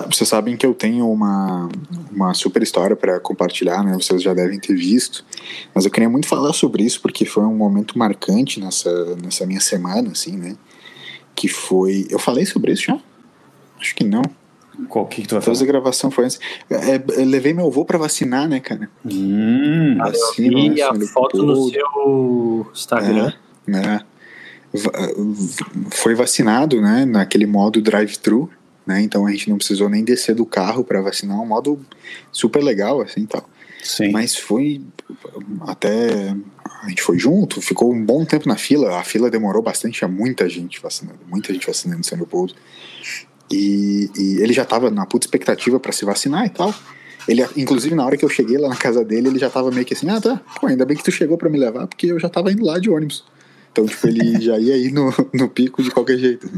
Vocês sabem que eu tenho uma, uma super história para compartilhar, né? Vocês já devem ter visto. Mas eu queria muito falar sobre isso porque foi um momento marcante nessa, nessa minha semana, assim, né? Que foi. Eu falei sobre isso já? Acho que não. Qual que, que tu vai fazer? a gravação foi antes. É, eu levei meu avô para vacinar, né, cara? Hum, Vacina, eu vi a foto no seu Instagram. É, né? Foi vacinado, né? Naquele modo drive-thru né? Então a gente não precisou nem descer do carro para vacinar, um modo super legal, assim, tal. Sim. Mas foi até a gente foi junto, ficou um bom tempo na fila. A fila demorou bastante, tinha muita gente vacinando, muita gente vacinando em São Leopoldo. E, e ele já estava na puta expectativa para se vacinar e tal. Ele, inclusive, na hora que eu cheguei lá na casa dele, ele já tava meio que assim: ah, tá, pô, ainda bem que tu chegou para me levar, porque eu já tava indo lá de ônibus. Então, tipo, ele já ia ir no, no pico de qualquer jeito.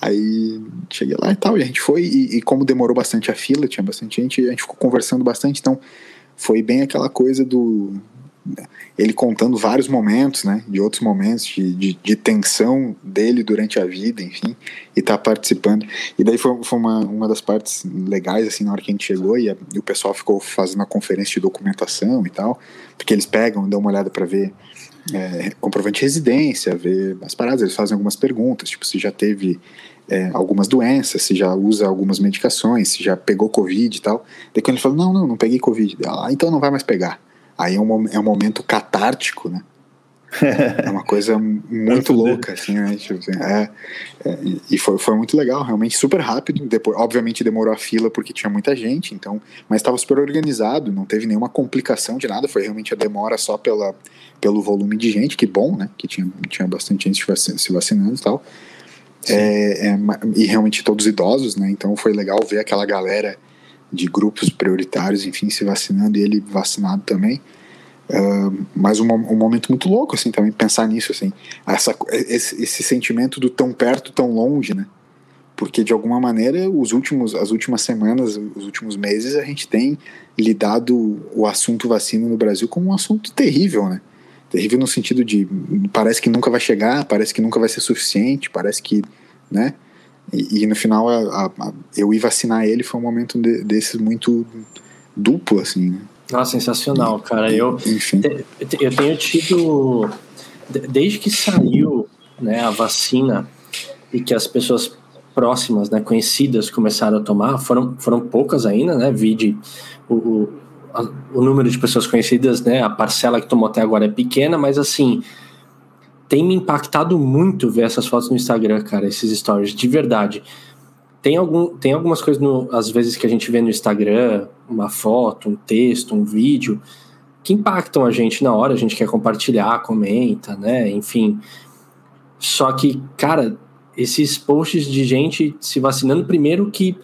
Aí cheguei lá e tal, e a gente foi, e, e, como demorou bastante a fila, tinha bastante gente, a gente ficou conversando bastante, então foi bem aquela coisa do. Ele contando vários momentos, né, de outros momentos de, de, de tensão dele durante a vida, enfim, e tá participando. E daí foi, foi uma, uma das partes legais, assim, na hora que a gente chegou, e, a, e o pessoal ficou fazendo a conferência de documentação e tal, porque eles pegam, dão uma olhada para ver é, comprovante de residência, ver as paradas, eles fazem algumas perguntas, tipo, se já teve é, algumas doenças, se já usa algumas medicações, se já pegou Covid e tal. Daí quando ele falou, não, não, não peguei Covid, ah, então não vai mais pegar. Aí é um, é um momento catártico, né? é uma coisa muito louca, assim, né? Tipo, assim, é, é, e foi, foi muito legal, realmente super rápido. Depois, obviamente demorou a fila porque tinha muita gente, então, mas estava super organizado, não teve nenhuma complicação de nada. Foi realmente a demora só pela, pelo volume de gente, que bom, né? Que tinha, tinha bastante gente se vacinando e tal. É, é, e realmente todos idosos, né? Então foi legal ver aquela galera de grupos prioritários, enfim, se vacinando e ele vacinado também. Uh, mas um, um, momento muito louco, assim, também pensar nisso, assim, essa, esse, esse, sentimento do tão perto, tão longe, né? Porque de alguma maneira, os últimos, as últimas semanas, os últimos meses, a gente tem lidado o assunto vacina no Brasil como um assunto terrível, né? Terrível no sentido de parece que nunca vai chegar, parece que nunca vai ser suficiente, parece que, né? E, e no final, a, a, a, eu ir vacinar ele foi um momento de, desses muito duplo, assim, né? Nossa, sensacional, cara. Eu, eu tenho tido, desde que saiu né, a vacina e que as pessoas próximas, né, conhecidas, começaram a tomar, foram, foram poucas ainda, né? Vide o, o, a, o número de pessoas conhecidas, né? A parcela que tomou até agora é pequena, mas assim, tem me impactado muito ver essas fotos no Instagram, cara, esses stories, de verdade tem, algum, tem algumas coisas, no, às vezes, que a gente vê no Instagram, uma foto, um texto, um vídeo, que impactam a gente na hora, a gente quer compartilhar, comenta, né? Enfim. Só que, cara, esses posts de gente se vacinando, primeiro que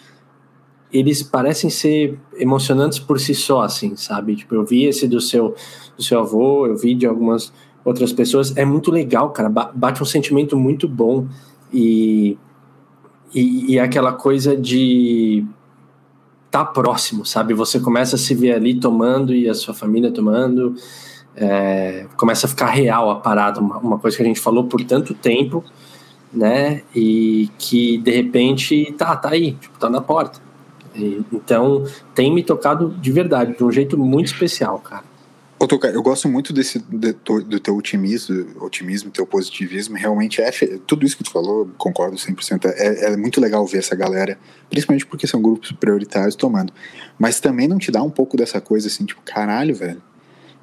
eles parecem ser emocionantes por si só, assim, sabe? Tipo, eu vi esse do seu, do seu avô, eu vi de algumas outras pessoas, é muito legal, cara, bate um sentimento muito bom e e, e aquela coisa de tá próximo, sabe? Você começa a se ver ali tomando e a sua família tomando, é, começa a ficar real a parada, uma, uma, coisa que a gente falou por tanto tempo, né? E que de repente tá, tá aí, tipo, tá na porta. E, então tem me tocado de verdade, de um jeito muito especial, cara. Ô, Toca, eu gosto muito desse de, do teu otimismo, otimismo, teu positivismo. Realmente é tudo isso que tu falou, concordo 100%. É, é muito legal ver essa galera, principalmente porque são grupos prioritários tomando. Mas também não te dá um pouco dessa coisa assim, tipo, caralho, velho.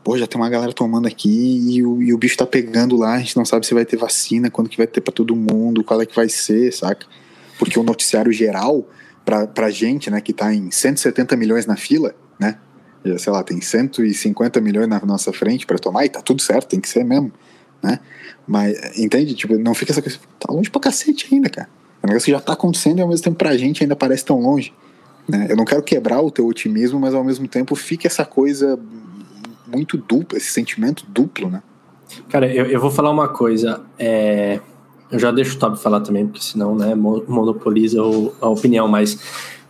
Pô, já tem uma galera tomando aqui e o, e o bicho tá pegando lá, a gente não sabe se vai ter vacina, quando que vai ter para todo mundo, qual é que vai ser, saca? Porque o noticiário geral, pra, pra gente, né, que tá em 170 milhões na fila, né? Sei lá, tem 150 milhões na nossa frente para tomar e tá tudo certo, tem que ser mesmo, né? Mas, entende? Tipo, não fica essa coisa, tá longe pra cacete ainda, cara. É um negócio que já tá acontecendo e ao mesmo tempo pra gente ainda parece tão longe. Né? Eu não quero quebrar o teu otimismo, mas ao mesmo tempo fica essa coisa muito dupla, esse sentimento duplo, né? Cara, eu, eu vou falar uma coisa. É... Eu já deixo o Toby falar também, porque senão né, monopoliza a opinião, mas.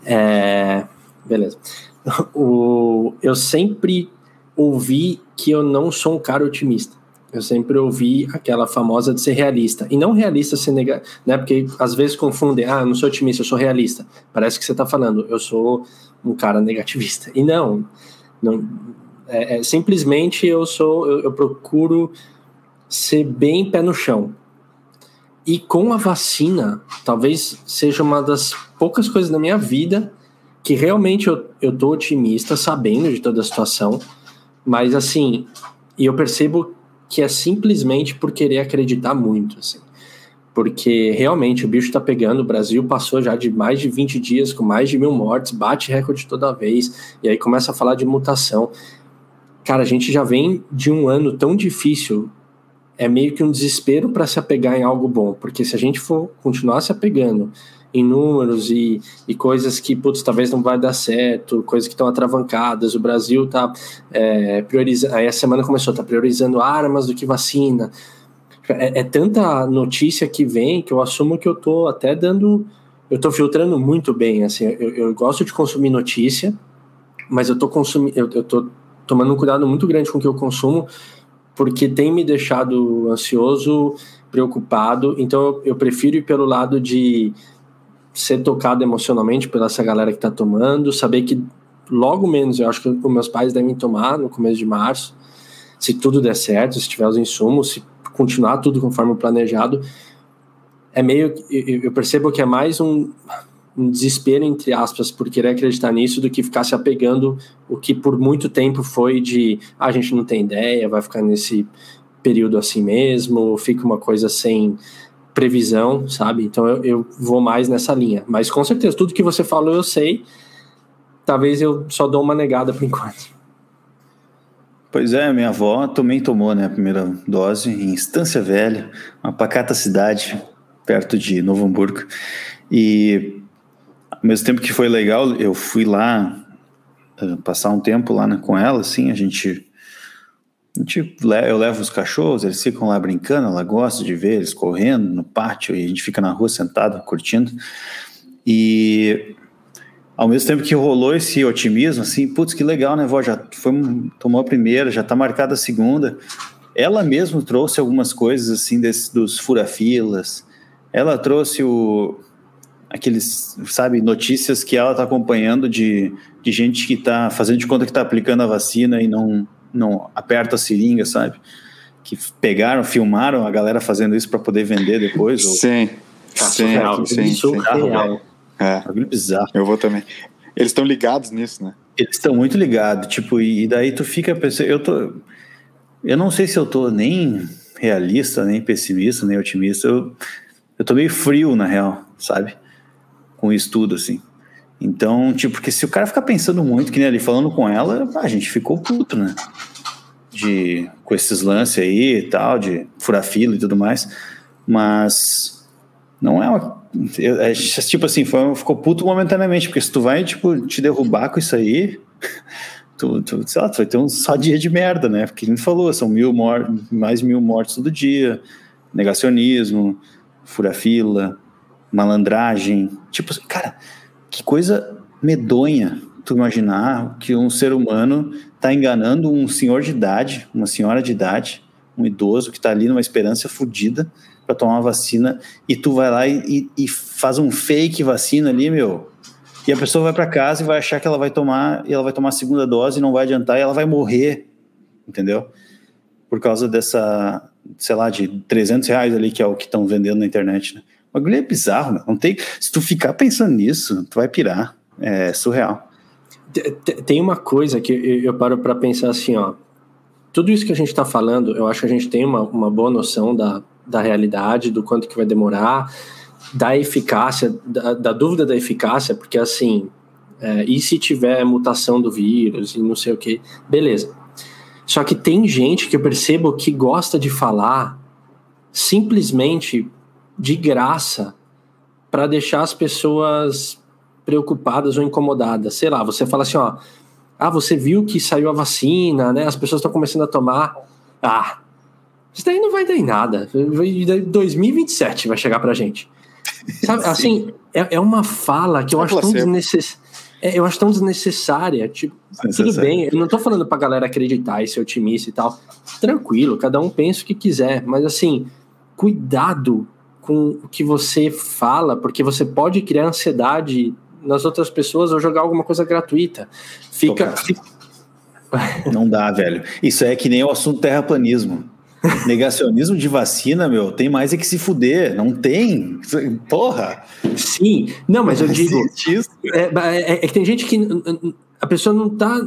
É... Beleza. o, eu sempre ouvi que eu não sou um cara otimista. Eu sempre ouvi aquela famosa de ser realista. E não realista ser negativo, né? Porque às vezes confundem, ah, não sou otimista, eu sou realista. Parece que você está falando, eu sou um cara negativista. E não, não é, é, simplesmente eu sou, eu, eu procuro ser bem pé no chão. E com a vacina, talvez seja uma das poucas coisas na minha vida que realmente eu, eu tô otimista, sabendo de toda a situação, mas assim, e eu percebo que é simplesmente por querer acreditar muito, assim. Porque realmente o bicho tá pegando, o Brasil passou já de mais de 20 dias com mais de mil mortes, bate recorde toda vez, e aí começa a falar de mutação. Cara, a gente já vem de um ano tão difícil é meio que um desespero para se apegar em algo bom, porque se a gente for continuar se apegando em números e, e coisas que, putz, talvez não vai dar certo, coisas que estão atravancadas, o Brasil está é, priorizando, aí a semana começou, está priorizando armas do que vacina, é, é, tanta notícia que vem que eu assumo que eu tô até dando, eu tô filtrando muito bem, assim, eu, eu gosto de consumir notícia, mas eu tô consumindo, eu, tô tomando um cuidado muito grande com o que eu consumo, porque tem me deixado ansioso, preocupado. Então eu prefiro ir pelo lado de ser tocado emocionalmente pela essa galera que está tomando, saber que logo menos eu acho que os meus pais devem tomar no começo de março, se tudo der certo, se tiver os insumos, se continuar tudo conforme planejado. É meio eu percebo que é mais um um desespero, entre aspas, por querer acreditar nisso do que ficar se apegando o que por muito tempo foi de ah, a gente não tem ideia, vai ficar nesse período assim mesmo, fica uma coisa sem previsão, sabe? Então eu, eu vou mais nessa linha. Mas com certeza, tudo que você falou eu sei. Talvez eu só dou uma negada por enquanto. Pois é, minha avó também tomou né, a primeira dose em Estância Velha, uma pacata cidade perto de Novo Hamburgo. E ao mesmo tempo que foi legal, eu fui lá uh, passar um tempo lá né, com ela, assim, a gente, gente, eu levo os cachorros, eles ficam lá brincando, ela gosta de ver eles correndo no pátio e a gente fica na rua sentado, curtindo. E ao mesmo tempo que rolou esse otimismo, assim, putz, que legal, né, vó, já foi, tomou a primeira, já tá marcada a segunda. Ela mesma trouxe algumas coisas, assim, desse, dos furafilas, ela trouxe o, aqueles, sabe, notícias que ela está acompanhando de, de gente que está fazendo de conta que está aplicando a vacina e não, não aperta a seringa, sabe? Que pegaram, filmaram a galera fazendo isso para poder vender depois. Sim, ou... sim, real, sim, sim. Carro, é. é bizarro. Eu vou também. Eles estão ligados nisso, né? Eles estão muito ligados, tipo, e daí tu fica pensando, eu tô, eu não sei se eu tô nem realista, nem pessimista, nem otimista, eu, eu tô meio frio na real, sabe? com o estudo, assim. Então, tipo, porque se o cara ficar pensando muito, que nem ali falando com ela, a gente ficou puto, né? De, com esses lances aí e tal, de furar fila e tudo mais. Mas não é uma. É, tipo assim, foi, ficou puto momentaneamente, porque se tu vai, tipo, te derrubar com isso aí, tu, tu, sei lá, tu vai ter um só dia de merda, né? Porque gente falou, são mil mais mil mortes todo dia, negacionismo, fura fila, malandragem. Tipo, cara, que coisa medonha tu imaginar que um ser humano tá enganando um senhor de idade, uma senhora de idade, um idoso que tá ali numa esperança fodida para tomar uma vacina e tu vai lá e, e, faz um fake vacina ali, meu. E a pessoa vai para casa e vai achar que ela vai tomar e ela vai tomar a segunda dose e não vai adiantar e ela vai morrer, entendeu? Por causa dessa, sei lá, de 300 reais ali que é o que estão vendendo na internet, né? O bagulho é bizarro, Não tem. Se tu ficar pensando nisso, tu vai pirar. É surreal. Tem uma coisa que eu paro para pensar assim, ó. Tudo isso que a gente está falando, eu acho que a gente tem uma, uma boa noção da, da realidade, do quanto que vai demorar, da eficácia, da, da dúvida da eficácia, porque assim, é, e se tiver mutação do vírus e não sei o que, beleza. Só que tem gente que eu percebo que gosta de falar simplesmente de graça para deixar as pessoas preocupadas ou incomodadas. Sei lá, você fala assim, ó, ah, você viu que saiu a vacina, né? As pessoas estão começando a tomar. Ah, isso daí não vai dar em nada. 2027 vai chegar pra gente. Sabe, assim, é, é uma fala que eu é acho tão desnecessária. é, eu acho tão desnecessária. Tipo, tudo bem, eu não tô falando pra galera acreditar e ser otimista e tal. Tranquilo, cada um pensa o que quiser, mas assim, cuidado com o que você fala, porque você pode criar ansiedade nas outras pessoas ou jogar alguma coisa gratuita. Fica. Não dá, velho. Isso é que nem o assunto terraplanismo. Negacionismo de vacina, meu, tem mais é que se fuder. Não tem. Porra. Sim. Não, mas eu digo. É, é, é, que tem gente que. A pessoa não tá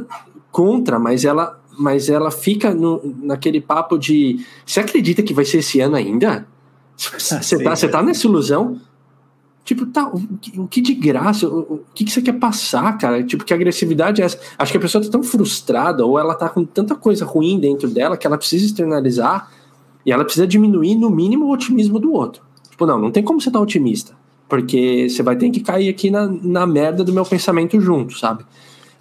contra, mas ela, mas ela fica no, naquele papo de. Você acredita que vai ser esse ano ainda? Você tá, tá nessa ilusão? Tipo, tá, o, o que de graça, o, o, que, que você quer passar, cara? Tipo, que agressividade é essa? Acho que a pessoa tá tão frustrada, ou ela tá com tanta coisa ruim dentro dela que ela precisa externalizar e ela precisa diminuir, no mínimo, o otimismo do outro. Tipo, não, não tem como você tá otimista, porque você vai ter que cair aqui na, na merda do meu pensamento junto, sabe?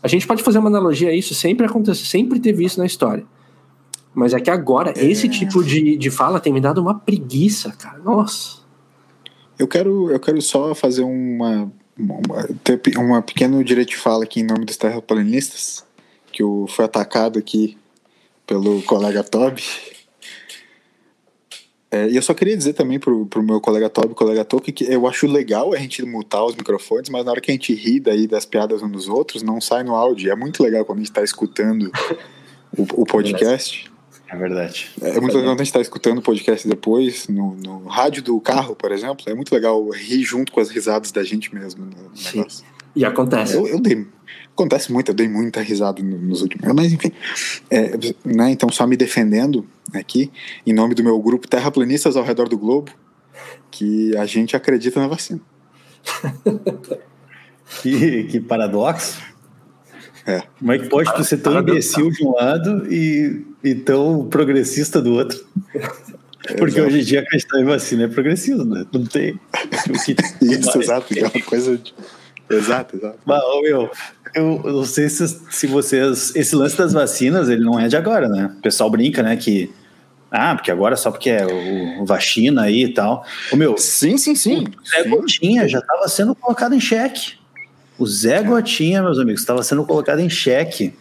A gente pode fazer uma analogia a isso, sempre acontece, sempre teve isso na história. Mas é que agora, é... esse tipo de, de fala tem me dado uma preguiça, cara. Nossa. Eu quero, eu quero só fazer uma, uma, uma pequeno direito de fala aqui em nome dos terraplanistas, que o, foi atacado aqui pelo colega Toby. É, e eu só queria dizer também pro, pro meu colega Toby, colega Toki, que eu acho legal a gente mutar os microfones, mas na hora que a gente ri daí das piadas uns dos outros, não sai no áudio. É muito legal quando a gente está escutando o, o podcast. É verdade. É, muito legal a gente estar tá escutando o podcast depois, no, no, rádio do carro, por exemplo. É muito legal rir junto com as risadas da gente mesmo. Sim. E acontece. Eu, eu dei, acontece muito, eu dei muita risada nos últimos. Mas enfim. É, né, então, só me defendendo aqui, em nome do meu grupo Terraplanistas ao redor do globo, que a gente acredita na vacina. que, que paradoxo. É. Como é que pode tu ser tão imbecil de um lado e, e tão progressista do outro? Porque hoje em dia acreditar em vacina é progressivo, né? Não tem. Isso, exato. É uma coisa. De... Exato, exato. Mas, meu, eu, não sei se, se vocês. Esse lance das vacinas, ele não é de agora, né? O pessoal brinca, né? Que. Ah, porque agora só porque é o, o vacina aí e tal. O meu. Sim, sim, sim. O Zé Gotinha já estava sendo colocado em xeque. O Zé Gotinha, meus amigos, estava sendo colocado em xeque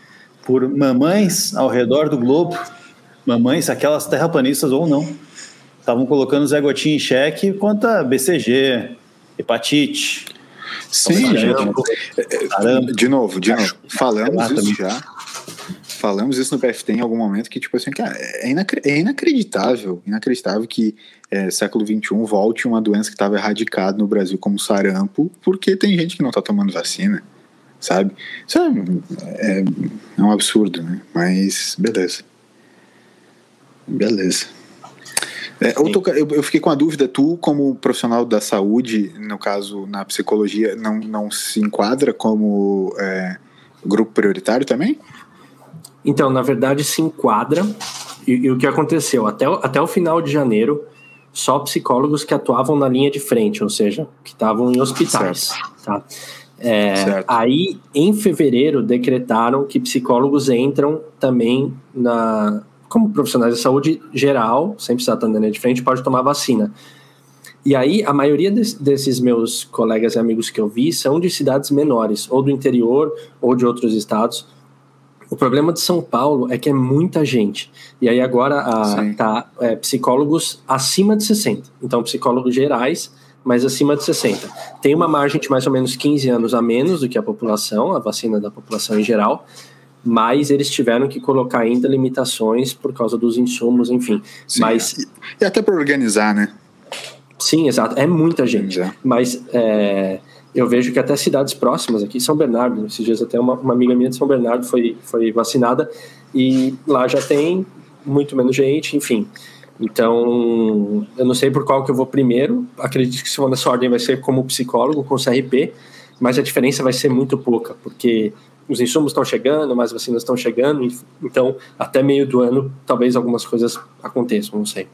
por mamães ao redor do globo, mamães, aquelas terraplanistas ou não, estavam colocando o Zé Gotinha em xeque contra BCG, hepatite. Sim, gente. De novo, de novo. Falamos isso já. Falamos isso no PFT em algum momento que, tipo assim, cara, é, é inacreditável, inacreditável que é, século XXI volte uma doença que estava erradicada no Brasil como sarampo, porque tem gente que não está tomando vacina, sabe? Isso é, é, é, um absurdo, né? Mas beleza. Beleza. É, eu, tô, eu, eu, fiquei com a dúvida, tu, como profissional da saúde, no caso na psicologia, não, não se enquadra como é, grupo prioritário também? Então, na verdade, se enquadra. E, e, o que aconteceu? Até, até o final de janeiro, só psicólogos que atuavam na linha de frente, ou seja, que estavam em hospitais. Tá? É, aí, em fevereiro, decretaram que psicólogos entram também na, como profissionais de saúde geral, sem precisar estar na linha de frente, pode tomar vacina. E aí, a maioria desses meus colegas e amigos que eu vi são de cidades menores, ou do interior, ou de outros estados. O problema de São Paulo é que é muita gente. E aí agora a, tá é, psicólogos acima de 60. Então, psicólogos gerais, mas acima de 60. Tem uma margem de mais ou menos 15 anos a menos do que a população, a vacina da população em geral, mas eles tiveram que colocar ainda limitações por causa dos insumos, enfim. Sim, mas e, e até para organizar, né? Sim, exato. É muita gente. Mas é, eu vejo que até cidades próximas aqui, São Bernardo, esses dias até uma, uma, amiga minha de São Bernardo foi, foi vacinada e lá já tem muito menos gente, enfim. Então, eu não sei por qual que eu vou primeiro, acredito que se for nessa ordem vai ser como psicólogo, com CRP, mas a diferença vai ser muito pouca, porque os insumos estão chegando, mais vacinas estão chegando, então até meio do ano talvez algumas coisas aconteçam, não sei.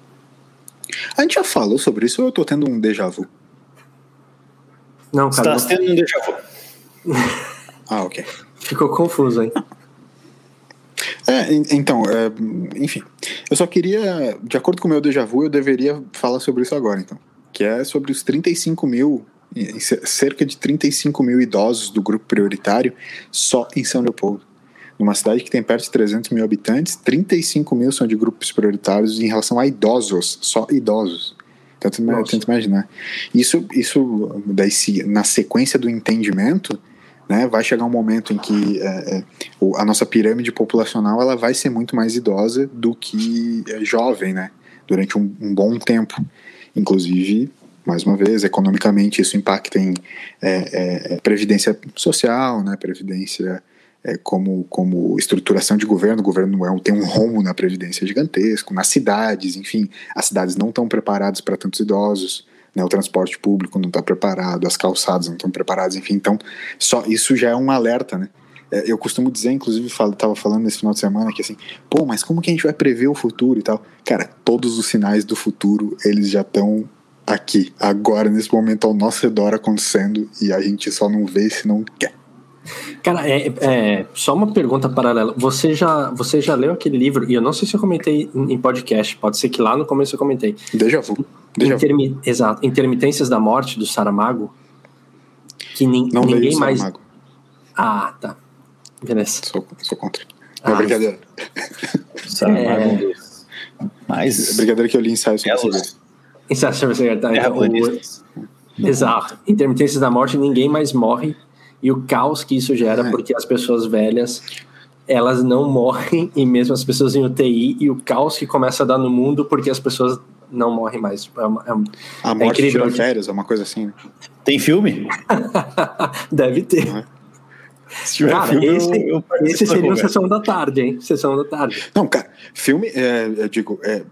A gente já falou sobre isso ou eu tô tendo um déjà vu? Não, cara. Você tá tendo um déjà vu. ah, ok. Ficou confuso, hein? É, então, é, enfim. Eu só queria, de acordo com o meu déjà vu, eu deveria falar sobre isso agora, então. Que é sobre os 35 mil cerca de 35 mil idosos do grupo prioritário só em São Leopoldo. Numa cidade que tem perto de 300 mil habitantes, 35 mil são de grupos prioritários em relação a idosos, só idosos. Tenta, tenta imaginar. Isso, isso daí, na sequência do entendimento, né, vai chegar um momento em que é, é, a nossa pirâmide populacional ela vai ser muito mais idosa do que é, jovem, né, durante um, um bom tempo. Inclusive, mais uma vez, economicamente isso impacta em é, é, previdência social, né, previdência é, como, como estruturação de governo, o governo é, tem um rombo na previdência gigantesco, nas cidades, enfim, as cidades não estão preparadas para tantos idosos, né, o transporte público não está preparado, as calçadas não estão preparadas, enfim, então só isso já é um alerta, né? É, eu costumo dizer, inclusive, estava falando nesse final de semana que assim, pô, mas como que a gente vai prever o futuro e tal? Cara, todos os sinais do futuro eles já estão aqui, agora, nesse momento ao nosso redor acontecendo e a gente só não vê se não quer. Cara, é, é, só uma pergunta paralela. Você já, você já leu aquele livro? E eu não sei se eu comentei em podcast, pode ser que lá no começo eu comentei. Deja vu. Deja Intermi vu. Exato. Intermitências da Morte, do Saramago. Que ni não ninguém mais. Saramago. Ah, tá. Beleza. Sou, sou contra. Não, ah, brincadeira. Saramago. É... Mas. Brincadeira que eu li ensaio sobre você. Ensaio sobre você, tá? Então, o... Exato. Intermitências da Morte, ninguém mais morre e o caos que isso gera, é. porque as pessoas velhas elas não morrem, e mesmo as pessoas em UTI, e o caos que começa a dar no mundo porque as pessoas não morrem mais. É, uma, é, a morte é de férias, é uma coisa assim. Né? Tem filme? Deve ter. É. Se tiver cara, filme, esse, eu, eu esse seria uma sessão da tarde, hein? Sessão da tarde. Não, cara, filme, é, eu digo, é,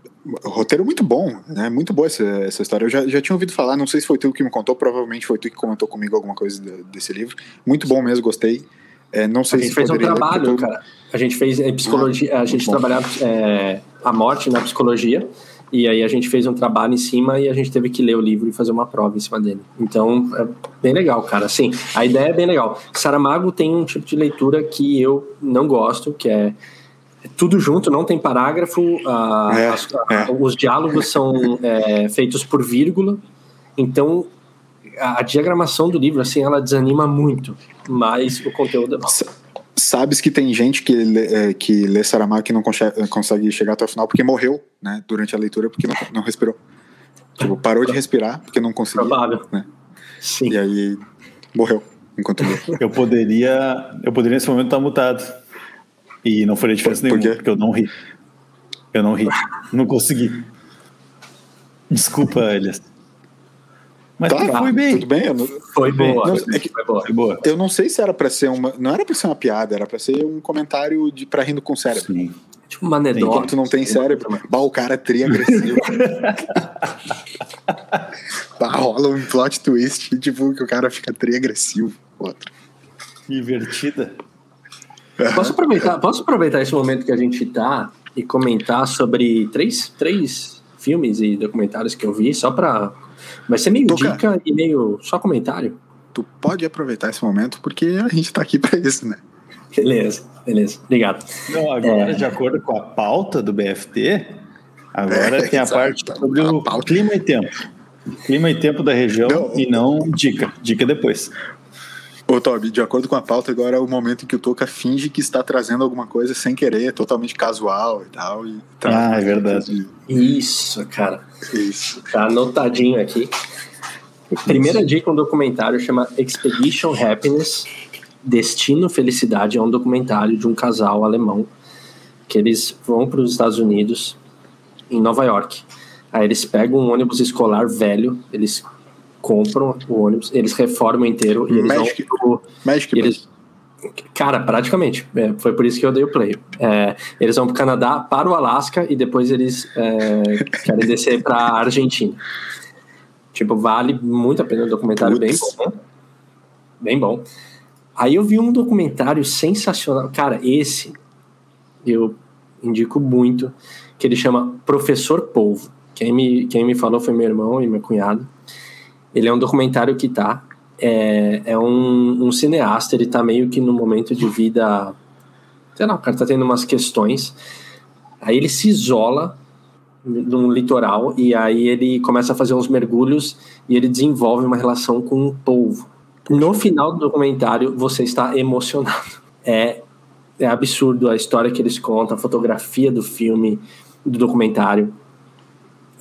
roteiro muito bom, né? Muito boa essa, essa história. Eu já, já tinha ouvido falar, não sei se foi tu que me contou, provavelmente foi tu que comentou comigo alguma coisa desse livro. Muito bom mesmo, gostei. É, não sei a gente fez um trabalho, cara. A gente fez é, psicologia, ah, a gente trabalhava é, a morte na psicologia. E aí a gente fez um trabalho em cima e a gente teve que ler o livro e fazer uma prova em cima dele. Então, é bem legal, cara. Assim, a ideia é bem legal. Saramago tem um tipo de leitura que eu não gosto, que é tudo junto, não tem parágrafo, a, é, as, a, é. os diálogos são é, feitos por vírgula, então a, a, diagramação do livro, assim, ela desanima muito, mas o conteúdo é bom. Sabes que tem gente que lê, é, que lê Saramago que não consegue, consegue chegar até o final porque morreu, né, durante a leitura porque não, não respirou. Tipo, parou de respirar porque não conseguia. Provável. Né? Sim. E aí morreu enquanto Eu poderia, eu poderia nesse momento estar mutado. E não foi diferença Por nenhuma, porque eu não ri. Eu não ri. Não consegui. Desculpa, Elias. Mas tá, foi bem. Tudo bem? Não... Foi boa. Não, é que, foi boa. Foi boa. Eu não sei se era para ser uma. Não era para ser uma piada, era para ser um comentário de para rindo com o cérebro. Sim. Tipo uma anedota. Enquanto não tem cérebro, bah, o cara é tri agressivo. bah, rola um plot twist, tipo, que o cara fica tri agressivo. Outro. Divertida. Posso aproveitar, posso aproveitar esse momento que a gente tá e comentar sobre três, três filmes e documentários que eu vi, só para Vai ser meio Toca. dica e meio só comentário. Tu pode aproveitar esse momento porque a gente tá aqui para isso, né? Beleza, beleza. Obrigado. Não, agora, é... de acordo com a pauta do BFT, agora é, tem a parte sobre a o clima e tempo. Clima e tempo da região não, e não dica. Dica depois. Ô, Toby, de acordo com a pauta, agora é o momento em que o Toca finge que está trazendo alguma coisa sem querer, totalmente casual e tal. E tá ah, é verdade. Isso, cara. Isso. Tá anotadinho aqui. Primeira dica, um documentário chama Expedition Happiness, Destino Felicidade. É um documentário de um casal alemão que eles vão para os Estados Unidos, em Nova York. Aí eles pegam um ônibus escolar velho, eles compram o ônibus, eles reformam inteiro e eles Magic, vão pro, Magic eles, Cara, praticamente. É, foi por isso que eu dei o play. É, eles vão para o Canadá, para o Alasca e depois eles é, querem descer para a Argentina. Tipo, vale muito a pena. Um documentário bem bom. Bem bom. Aí eu vi um documentário sensacional. Cara, esse eu indico muito, que ele chama Professor Polvo. Quem me, quem me falou foi meu irmão e meu cunhado. Ele é um documentário que tá. É, é um, um cineasta, ele tá meio que no momento de vida. Sei lá, o cara tá tendo umas questões. Aí ele se isola num litoral e aí ele começa a fazer uns mergulhos e ele desenvolve uma relação com um polvo. No final do documentário, você está emocionado. É, é absurdo a história que eles contam, a fotografia do filme, do documentário.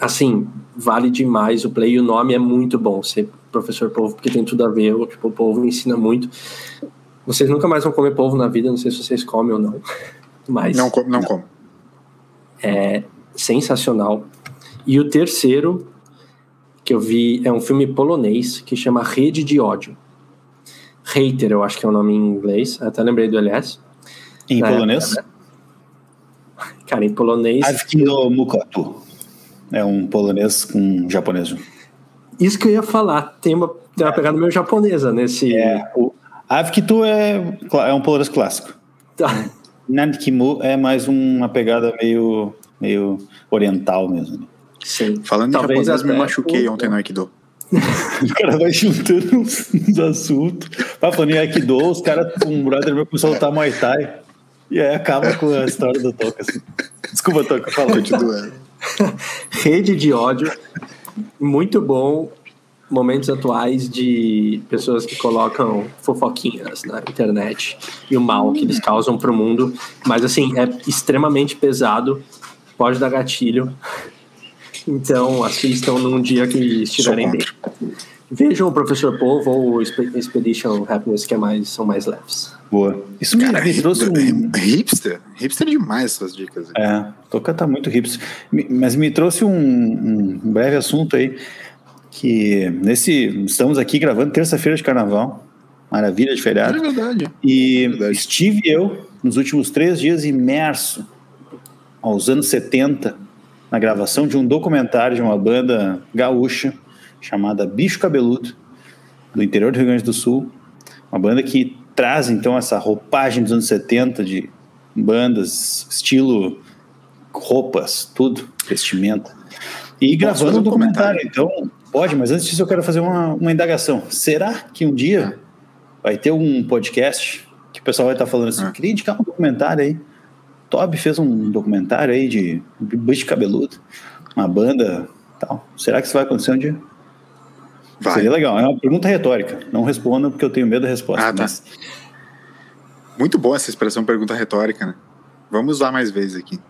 Assim, vale demais o play e o nome é muito bom. Ser professor polvo, porque tem tudo a ver. Tipo, o polvo ensina muito. Vocês nunca mais vão comer polvo na vida, não sei se vocês comem ou não. Mas. Não, não, não como. É sensacional. E o terceiro que eu vi é um filme polonês que chama Rede de Ódio. Hater, eu acho que é o nome em inglês. Até lembrei do LS. Em polonês? Época, Cara, em polonês. Avkino Mukatu. É um polonês com japonês. Isso que eu ia falar. Tem uma, tem uma pegada meio japonesa nesse. É, o Avkitu é, é um polonês clássico. Tá. Nankimu é mais uma pegada meio, meio oriental mesmo. Né? Sim. Falando Talvez em japonês, me machuquei ontem no Aikido. o cara vai juntando uns, uns assuntos. Vai falando em Aikido, os caras, um brother meu começou a lutar Muay Thai. E aí acaba com a história do Toca. Assim. Desculpa, Toca, fala. Continuando. Rede de ódio. Muito bom. Momentos atuais de pessoas que colocam fofoquinhas na internet e o mal que eles causam para o mundo. Mas, assim, é extremamente pesado. Pode dar gatilho. Então, assistam num dia que estiverem bem. Vejam o Professor Polvo ou o Expedition Happiness, que é mais, são mais leves. Boa. Isso Cara, me, trouxe um... Hipster? Hipster é demais essas dicas. Aí. É, Toca tá muito hipster. Mas me trouxe um, um breve assunto aí, que nesse... Estamos aqui gravando terça-feira de carnaval, maravilha de feriado. É verdade. E é verdade. estive eu, nos últimos três dias, imerso aos anos 70, na gravação de um documentário de uma banda gaúcha, chamada Bicho Cabeludo, do interior do Rio Grande do Sul. Uma banda que traz então essa roupagem dos anos 70 de bandas, estilo, roupas, tudo, vestimenta. E Posso gravando um documentário, então pode, mas antes disso eu quero fazer uma, uma indagação. Será que um dia vai ter um podcast que o pessoal vai estar falando assim, ah. queria indicar um documentário aí. Toby fez um documentário aí de bicho cabeludo, uma banda tal. Será que isso vai acontecer um dia? Vai. Seria legal. É uma pergunta retórica. Não responda porque eu tenho medo da resposta. Ah, tá. Mas... Muito boa essa expressão pergunta retórica, né? Vamos usar mais vezes aqui.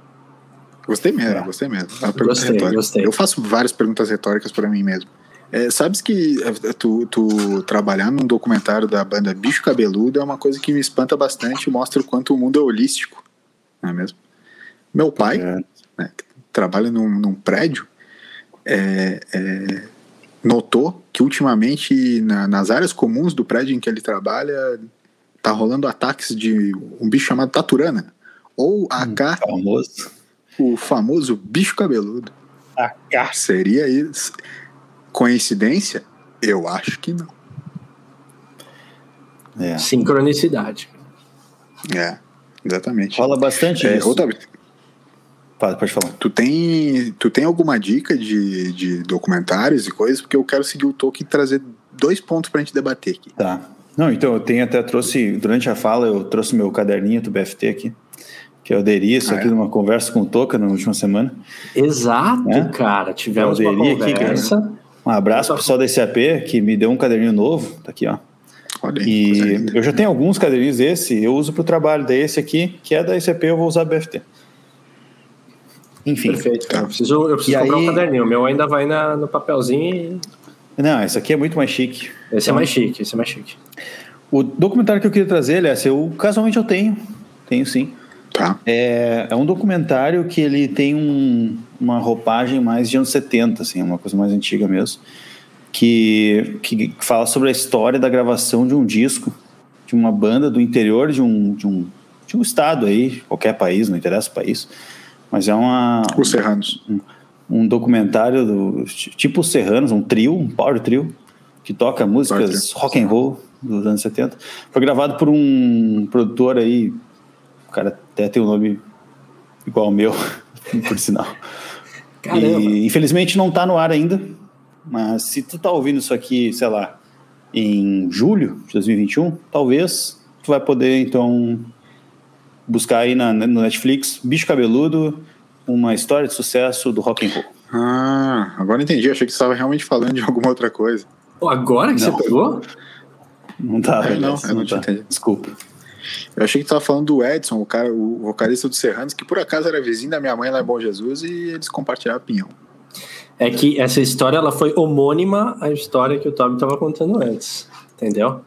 Gostei mesmo, é. gostei mesmo. É gostei, gostei. Eu faço várias perguntas retóricas para mim mesmo. É, sabes que é, tu, tu, trabalhar num documentário da banda Bicho Cabeludo é uma coisa que me espanta bastante e mostra o quanto o mundo é holístico, não é mesmo? Meu pai, é. né, que trabalha num, num prédio, é, é notou que ultimamente na, nas áreas comuns do prédio em que ele trabalha tá rolando ataques de um bicho chamado taturana ou AK, hum, famoso. o famoso bicho cabeludo. AK seria isso? Coincidência? Eu acho que não. É. Sincronicidade. É, exatamente. Fala bastante é, disso. Outra, Pode, pode falar. Tu tem, tu tem alguma dica de, de documentários e coisas? Porque eu quero seguir o Tolkien e trazer dois pontos pra gente debater aqui. Tá. Não, então eu tenho até trouxe, durante a fala, eu trouxe meu caderninho do BFT aqui, que eu aderi isso ah, aqui é? numa conversa com o Toca na última semana. Exato, né? cara. Tivemos uma conversa. Aqui, um abraço pro pessoal da SAP que me deu um caderninho novo, tá aqui, ó. Olha e eu já tenho alguns caderninhos desse, eu uso para o trabalho desse aqui, que é da SAP, eu vou usar BFT. Enfim. Perfeito. Tá. Eu preciso, eu preciso comprar aí... um caderninho. O meu ainda vai na, no papelzinho e... Não, esse aqui é muito mais chique. Esse é então, é mais chique, esse é mais chique. O documentário que eu queria trazer, aliás, eu casualmente eu tenho. Tenho sim. Tá. É, é um documentário que ele tem um, uma roupagem mais de anos 70, assim, uma coisa mais antiga mesmo. Que, que fala sobre a história da gravação de um disco de uma banda do interior de um, de um, de um estado aí, qualquer país, não interessa o país mas é uma. Os Serranos. Um, um documentário do tipo Os Serranos, um trio, um power trio, que toca músicas rock and roll dos anos 70. Foi gravado por um produtor aí, o cara até tem um nome igual ao meu, por sinal. Caramba. E infelizmente não tá no ar ainda, mas se tu tá ouvindo isso aqui, sei lá, em julho de 2021, talvez tu vai poder então buscar aí na, no Netflix, Bicho Cabeludo, uma história de sucesso do rock and roll. Ah, agora entendi. Achei que você estava realmente falando de alguma outra coisa. Agora que não. você pegou? Não tá, é, não, eu não, não tá. Desculpa. Eu achei que estava falando do Edson, o, cara, o vocalista do Serranos, que por acaso era vizinho da minha mãe lá em Bom Jesus e eles compartilhavam pinhão. É que essa história ela foi homônima à história que o Toby estava contando antes, entendeu?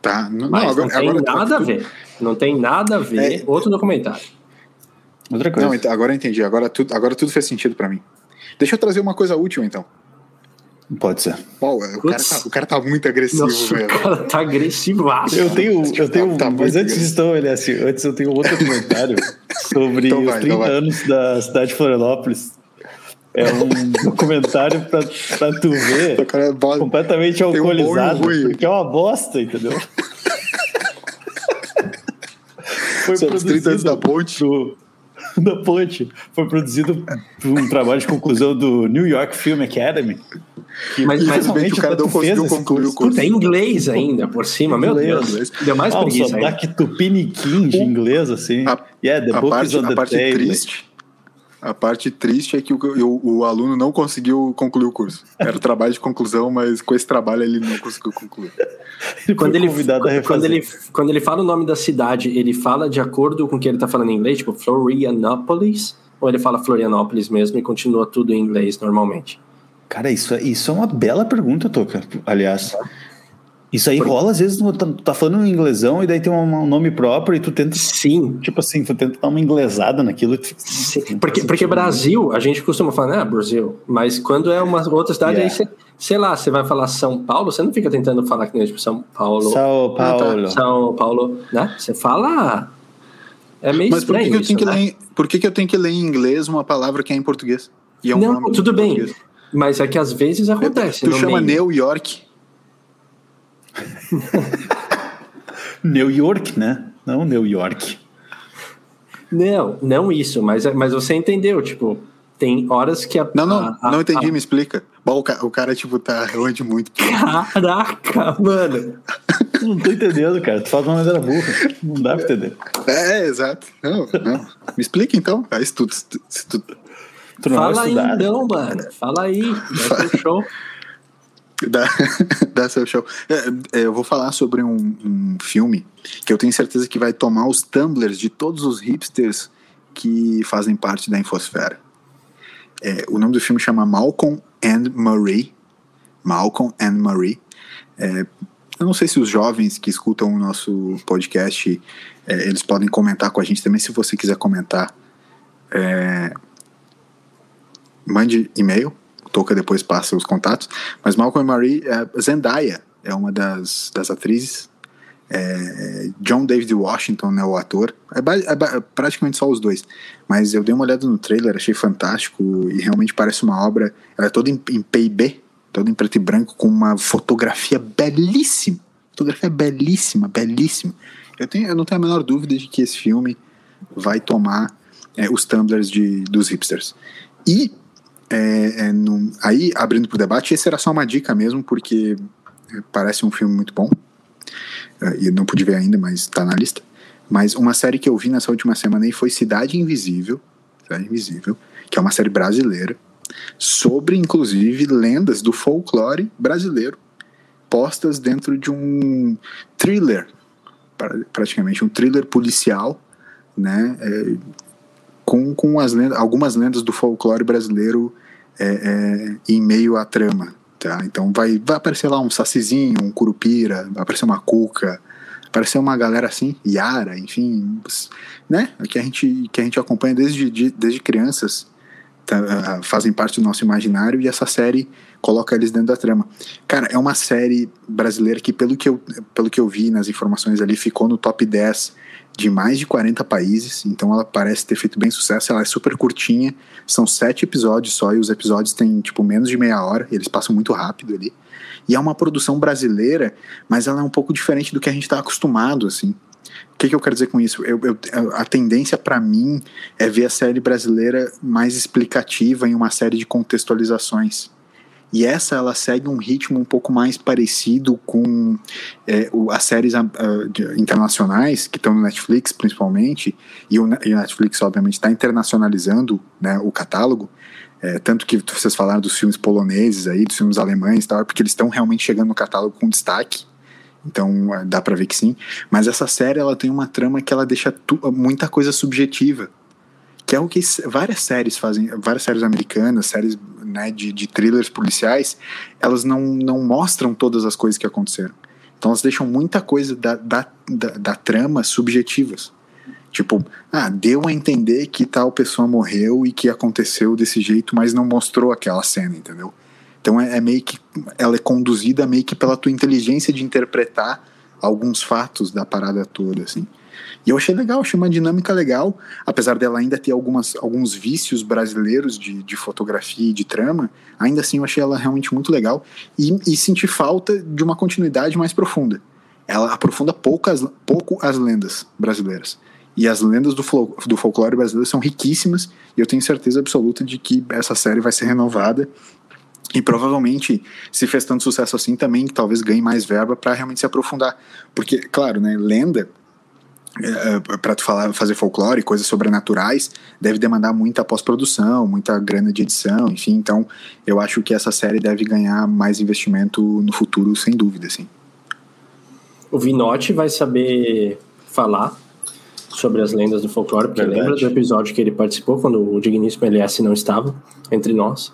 Tá, não, Mas não, agora, não tem agora, nada a ver. Não tem nada a ver. É, Outro documentário. Outra coisa. Não, então, agora eu entendi. Agora tudo, agora tudo fez sentido para mim. Deixa eu trazer uma coisa útil, então. Pode ser. Pô, o, cara tá, o cara tá muito agressivo, Nossa, velho. O cara tá agressivo. Eu tenho, eu tenho, tá, tá mas antes disso, ele assim, antes eu tenho outro comentário sobre então vai, os 30 então anos da cidade de Florianópolis. É um documentário pra, pra tu ver é completamente alcoolizado, um porque é uma bosta, entendeu? Foi Sobre os 30 anos da ponte. Pro, da ponte. Foi produzido por um trabalho de conclusão do New York Film Academy. Que, mas, mas o cara não conseguiu concluir o curso. Tem inglês ainda por cima, meu Deus. Deu mais ah, preguiça. Um sotaque tupiniquim de inglês, assim. A, yeah, the a book parte, is on the a parte table. triste a parte triste é que o, o, o, aluno não conseguiu concluir o curso. Era o trabalho de conclusão, mas com esse trabalho ele não conseguiu concluir. quando, ele, quando, ele, quando ele fala o nome da cidade, ele fala de acordo com o que ele está falando em inglês, tipo Florianópolis, ou ele fala Florianópolis mesmo e continua tudo em inglês normalmente? Cara, isso, é, isso é uma bela pergunta, Toca. Aliás, isso aí Por... rola, às vezes, tu tá, tá falando um inglesão e daí tem um, um, nome próprio e tu tenta. Sim. Tipo assim, tu tenta dar uma inglesada naquilo. Sim. Porque, porque Brasil, a gente costuma falar, ah, Brasil. Mas quando é uma outra cidade, yeah. aí você, sei lá, você vai falar São Paulo, você não fica tentando falar que nem tipo São Paulo. São Paulo. Ah, tá. São Paulo, né? Você fala. É meio Mas por que, que eu isso, tenho que né? ler, por que, que eu tenho que ler em inglês uma palavra que é em português? É um não, tudo bem. Português? Mas é que às vezes acontece. Tu chama meio. New York. New York, né? Não New York. Não, não isso, mas, mas você entendeu, tipo, tem horas que a. Não, não, a, a, não entendi, a, me explica. Bom, o, cara, o cara, tipo, tá onde muito. Caraca, mano. não tô entendendo, cara. Tu fala de uma maneira burra. Não dá pra entender. É, exato. Não, não. Me explica então. Aí se tu, se tu, tu Fala aí, então, mano. Fala aí. Vai show. Da, da seu show. É, é, eu vou falar sobre um, um, filme que eu tenho certeza que vai tomar os tumblers de todos os hipsters que fazem parte da Infosfera. É, o nome do filme chama Malcolm and Marie. Malcolm and Marie. É, eu não sei se os jovens que escutam o nosso podcast é, eles podem comentar com a gente também. Se você quiser comentar, é, mande e-mail Toca depois passa os contatos. Mas Malcolm e Marie, é, Zendaya é uma das, das atrizes. É, John David Washington é o ator. É, é, praticamente só os dois. Mas eu dei uma olhada no trailer, achei fantástico e realmente parece uma obra. Ela é toda em, em PIB, toda em preto e branco, com uma fotografia belíssima. Fotografia belíssima, belíssima. Eu, tenho, eu não tenho a menor dúvida de que esse filme vai tomar é, os tumblers de, dos hipsters. E é, é, no, aí, abrindo para o debate, esse era só uma dica mesmo, porque parece um filme muito bom. É, e não pude ver ainda, mas está na lista. Mas uma série que eu vi nessa última semana aí foi Cidade Invisível, Cidade Invisível, que é uma série brasileira, sobre inclusive lendas do folclore brasileiro, postas dentro de um thriller, praticamente um thriller policial, né? É, com, com as lendas, algumas lendas do folclore brasileiro é, é, em meio à trama. Tá? Então vai, vai aparecer lá um sacizinho, um curupira, vai aparecer uma cuca, aparecer uma galera assim, Yara, enfim, né? Que a gente, que a gente acompanha desde, de, desde crianças, tá, fazem parte do nosso imaginário e essa série coloca eles dentro da trama. Cara, é uma série brasileira que, pelo que eu, pelo que eu vi nas informações ali, ficou no top 10 de mais de 40 países, então ela parece ter feito bem sucesso. Ela é super curtinha, são sete episódios só, e os episódios têm tipo menos de meia hora, eles passam muito rápido ali. E é uma produção brasileira, mas ela é um pouco diferente do que a gente está acostumado, assim. O que, que, eu quero dizer com isso? Eu, eu, a tendência para mim é ver a série brasileira mais explicativa em uma série de contextualizações. E essa ela segue um ritmo um pouco mais parecido com é, o, as séries uh, internacionais que estão no Netflix, principalmente, e o, e o Netflix, obviamente, está internacionalizando né, o catálogo. É, tanto que vocês falaram dos filmes poloneses aí, dos filmes alemães e tal, porque eles estão realmente chegando no catálogo com destaque. Então é, dá para ver que sim. Mas essa série ela tem uma trama que ela deixa muita coisa subjetiva que é o que várias séries fazem, várias séries americanas, séries né, de, de thrillers policiais, elas não, não mostram todas as coisas que aconteceram. Então elas deixam muita coisa da, da, da, da trama subjetivas. Tipo, ah, deu a entender que tal pessoa morreu e que aconteceu desse jeito, mas não mostrou aquela cena, entendeu? Então é, é meio que. Ela é conduzida meio que pela tua inteligência de interpretar alguns fatos da parada toda, assim. E eu achei legal, achei uma dinâmica legal, apesar dela ainda ter algumas, alguns vícios brasileiros de, de fotografia e de trama, ainda assim eu achei ela realmente muito legal e, e senti falta de uma continuidade mais profunda. Ela aprofunda pouco as, pouco as lendas brasileiras. E as lendas do, do folclore brasileiro são riquíssimas e eu tenho certeza absoluta de que essa série vai ser renovada e provavelmente, se fez tanto sucesso assim, também talvez ganhe mais verba para realmente se aprofundar. Porque, claro, né, lenda para tu falar, fazer folclore, coisas sobrenaturais, deve demandar muita pós-produção, muita grana de edição, enfim. Então, eu acho que essa série deve ganhar mais investimento no futuro, sem dúvida, assim. O Vinotti vai saber falar sobre as lendas do folclore, porque Verdade. lembra do episódio que ele participou quando o digníssimo LS não estava entre nós.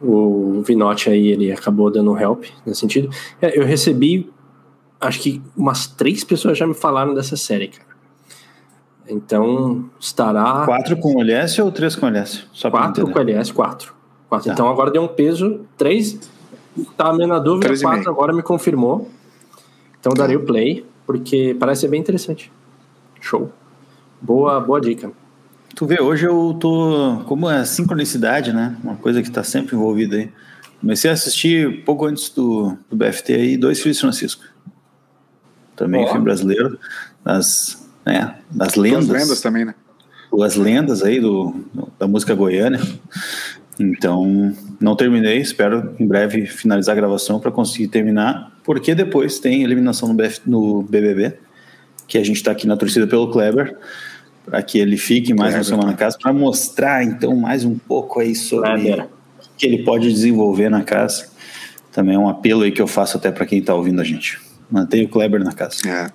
O Vinotti aí, ele acabou dando um help nesse sentido. É, eu recebi acho que umas três pessoas já me falaram dessa série, cara. Então, estará. Quatro com o LS ou três com o LS? Só quatro com o LS, quatro. quatro. Tá. Então agora deu um peso. Três. Tá meio na dúvida, três quatro agora me confirmou. Então tá. darei o play, porque parece ser bem interessante. Show. Boa, boa dica. Tu vê, hoje eu tô. Como é sincronicidade, né? Uma coisa que tá sempre envolvida aí. Comecei a assistir pouco antes do, do BFT aí, Dois Filhos Francisco também oh. filme brasileiro, das, né, das lendas. As lendas também, né? As lendas aí do, da música goiana. Então, não terminei, espero em breve finalizar a gravação para conseguir terminar, porque depois tem eliminação no, BF, no BBB, que a gente está aqui na torcida pelo Kleber, para que ele fique mais Kleber, uma semana na casa, para mostrar então mais um pouco aí sobre o que ele pode desenvolver na casa. Também é um apelo aí que eu faço até para quem está ouvindo a gente. Mantenha o Kleber na casa. É.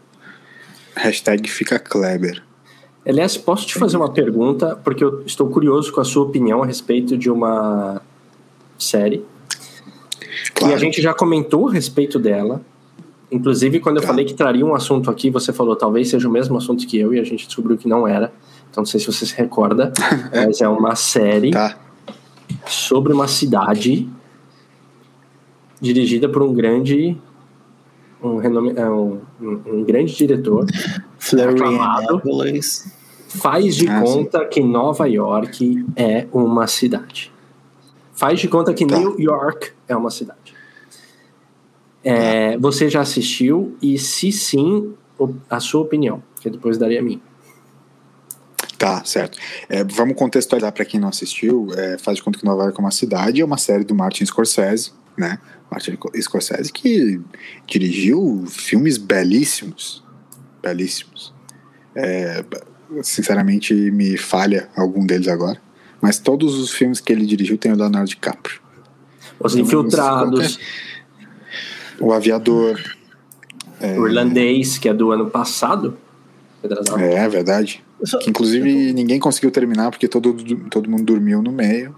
Hashtag fica Kleber. Elias, posso te fazer uma pergunta? Porque eu estou curioso com a sua opinião a respeito de uma série. Claro. E a gente já comentou a respeito dela. Inclusive, quando eu tá. falei que traria um assunto aqui, você falou talvez seja o mesmo assunto que eu, e a gente descobriu que não era. Então, não sei se você se recorda, é. mas é uma série tá. sobre uma cidade dirigida por um grande um, renome, é um, um, grande diretor, aclamado, faz de ah, conta sim. que Nova York é uma cidade. Faz de conta que tá. New York é uma cidade. É, tá. você já assistiu? E se sim, a sua opinião, que depois daria a mim. Tá, certo. É, vamos contextualizar para quem não assistiu. É, faz de conta que Nova York é uma cidade, é uma série do Martin Scorsese, né? Martin Scorsese que dirigiu filmes belíssimos, belíssimos. É, sinceramente me falha algum deles agora, mas todos os filmes que ele dirigiu tem o Leonardo DiCaprio. Os Infiltrados. O Aviador. É, o Irlandês, que é do ano passado. É, é verdade. Que inclusive ninguém conseguiu terminar porque todo, todo mundo dormiu no meio.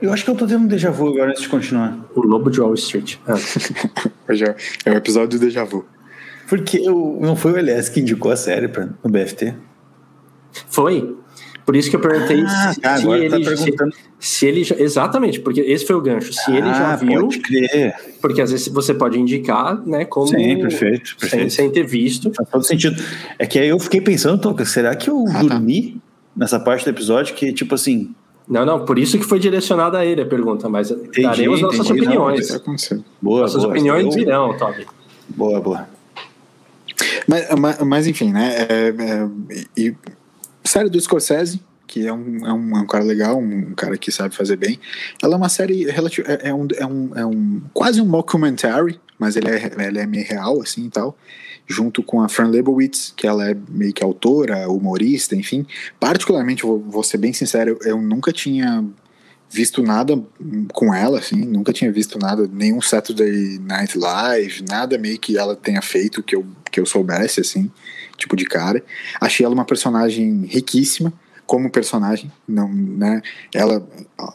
Eu acho que eu tô tendo um déjà vu agora antes de continuar. O Lobo de Wall Street. Ah. é o episódio do déjà vu. Porque eu, não foi o LS que indicou a série pra, no BFT? Foi. Por isso que eu perguntei ah, se, tá, se, ele, tá se, se, ele já, Exatamente, porque esse foi o gancho. Se ah, ele já viu. Pode crer. Porque às vezes você pode indicar, né? Como. Sim, perfeito. perfeito. Sem, sem ter visto. Faz todo sentido. É que aí eu fiquei pensando, Toca, será que eu ah, tá. dormi tá. nessa parte do episódio que, tipo assim, não, não, por isso que foi direcionada a ele a pergunta, mas entendi, daremos nossas entendi, opiniões. Não, boa, nossas boa, opiniões boa. virão, Toby. Boa, boa. Mas, mas, mas enfim, né? É, é, e, série do Scorsese, que é um, é um, é um cara legal, um, cara que sabe fazer bem. Ela é uma série relativo, é, é, um, é, um, é um quase um mockumentary, mas ele é, ele é meio real, assim e tal. Junto com a Fran Lebowitz, que ela é meio que autora, humorista, enfim. Particularmente, vou, vou ser bem sincero, eu, nunca tinha visto nada com ela, assim, nunca tinha visto nada, nenhum Saturday Night Live, nada meio que ela tenha feito que eu, que eu soubesse, assim, tipo de cara. Achei ela uma personagem riquíssima, como personagem, não, né? Ela,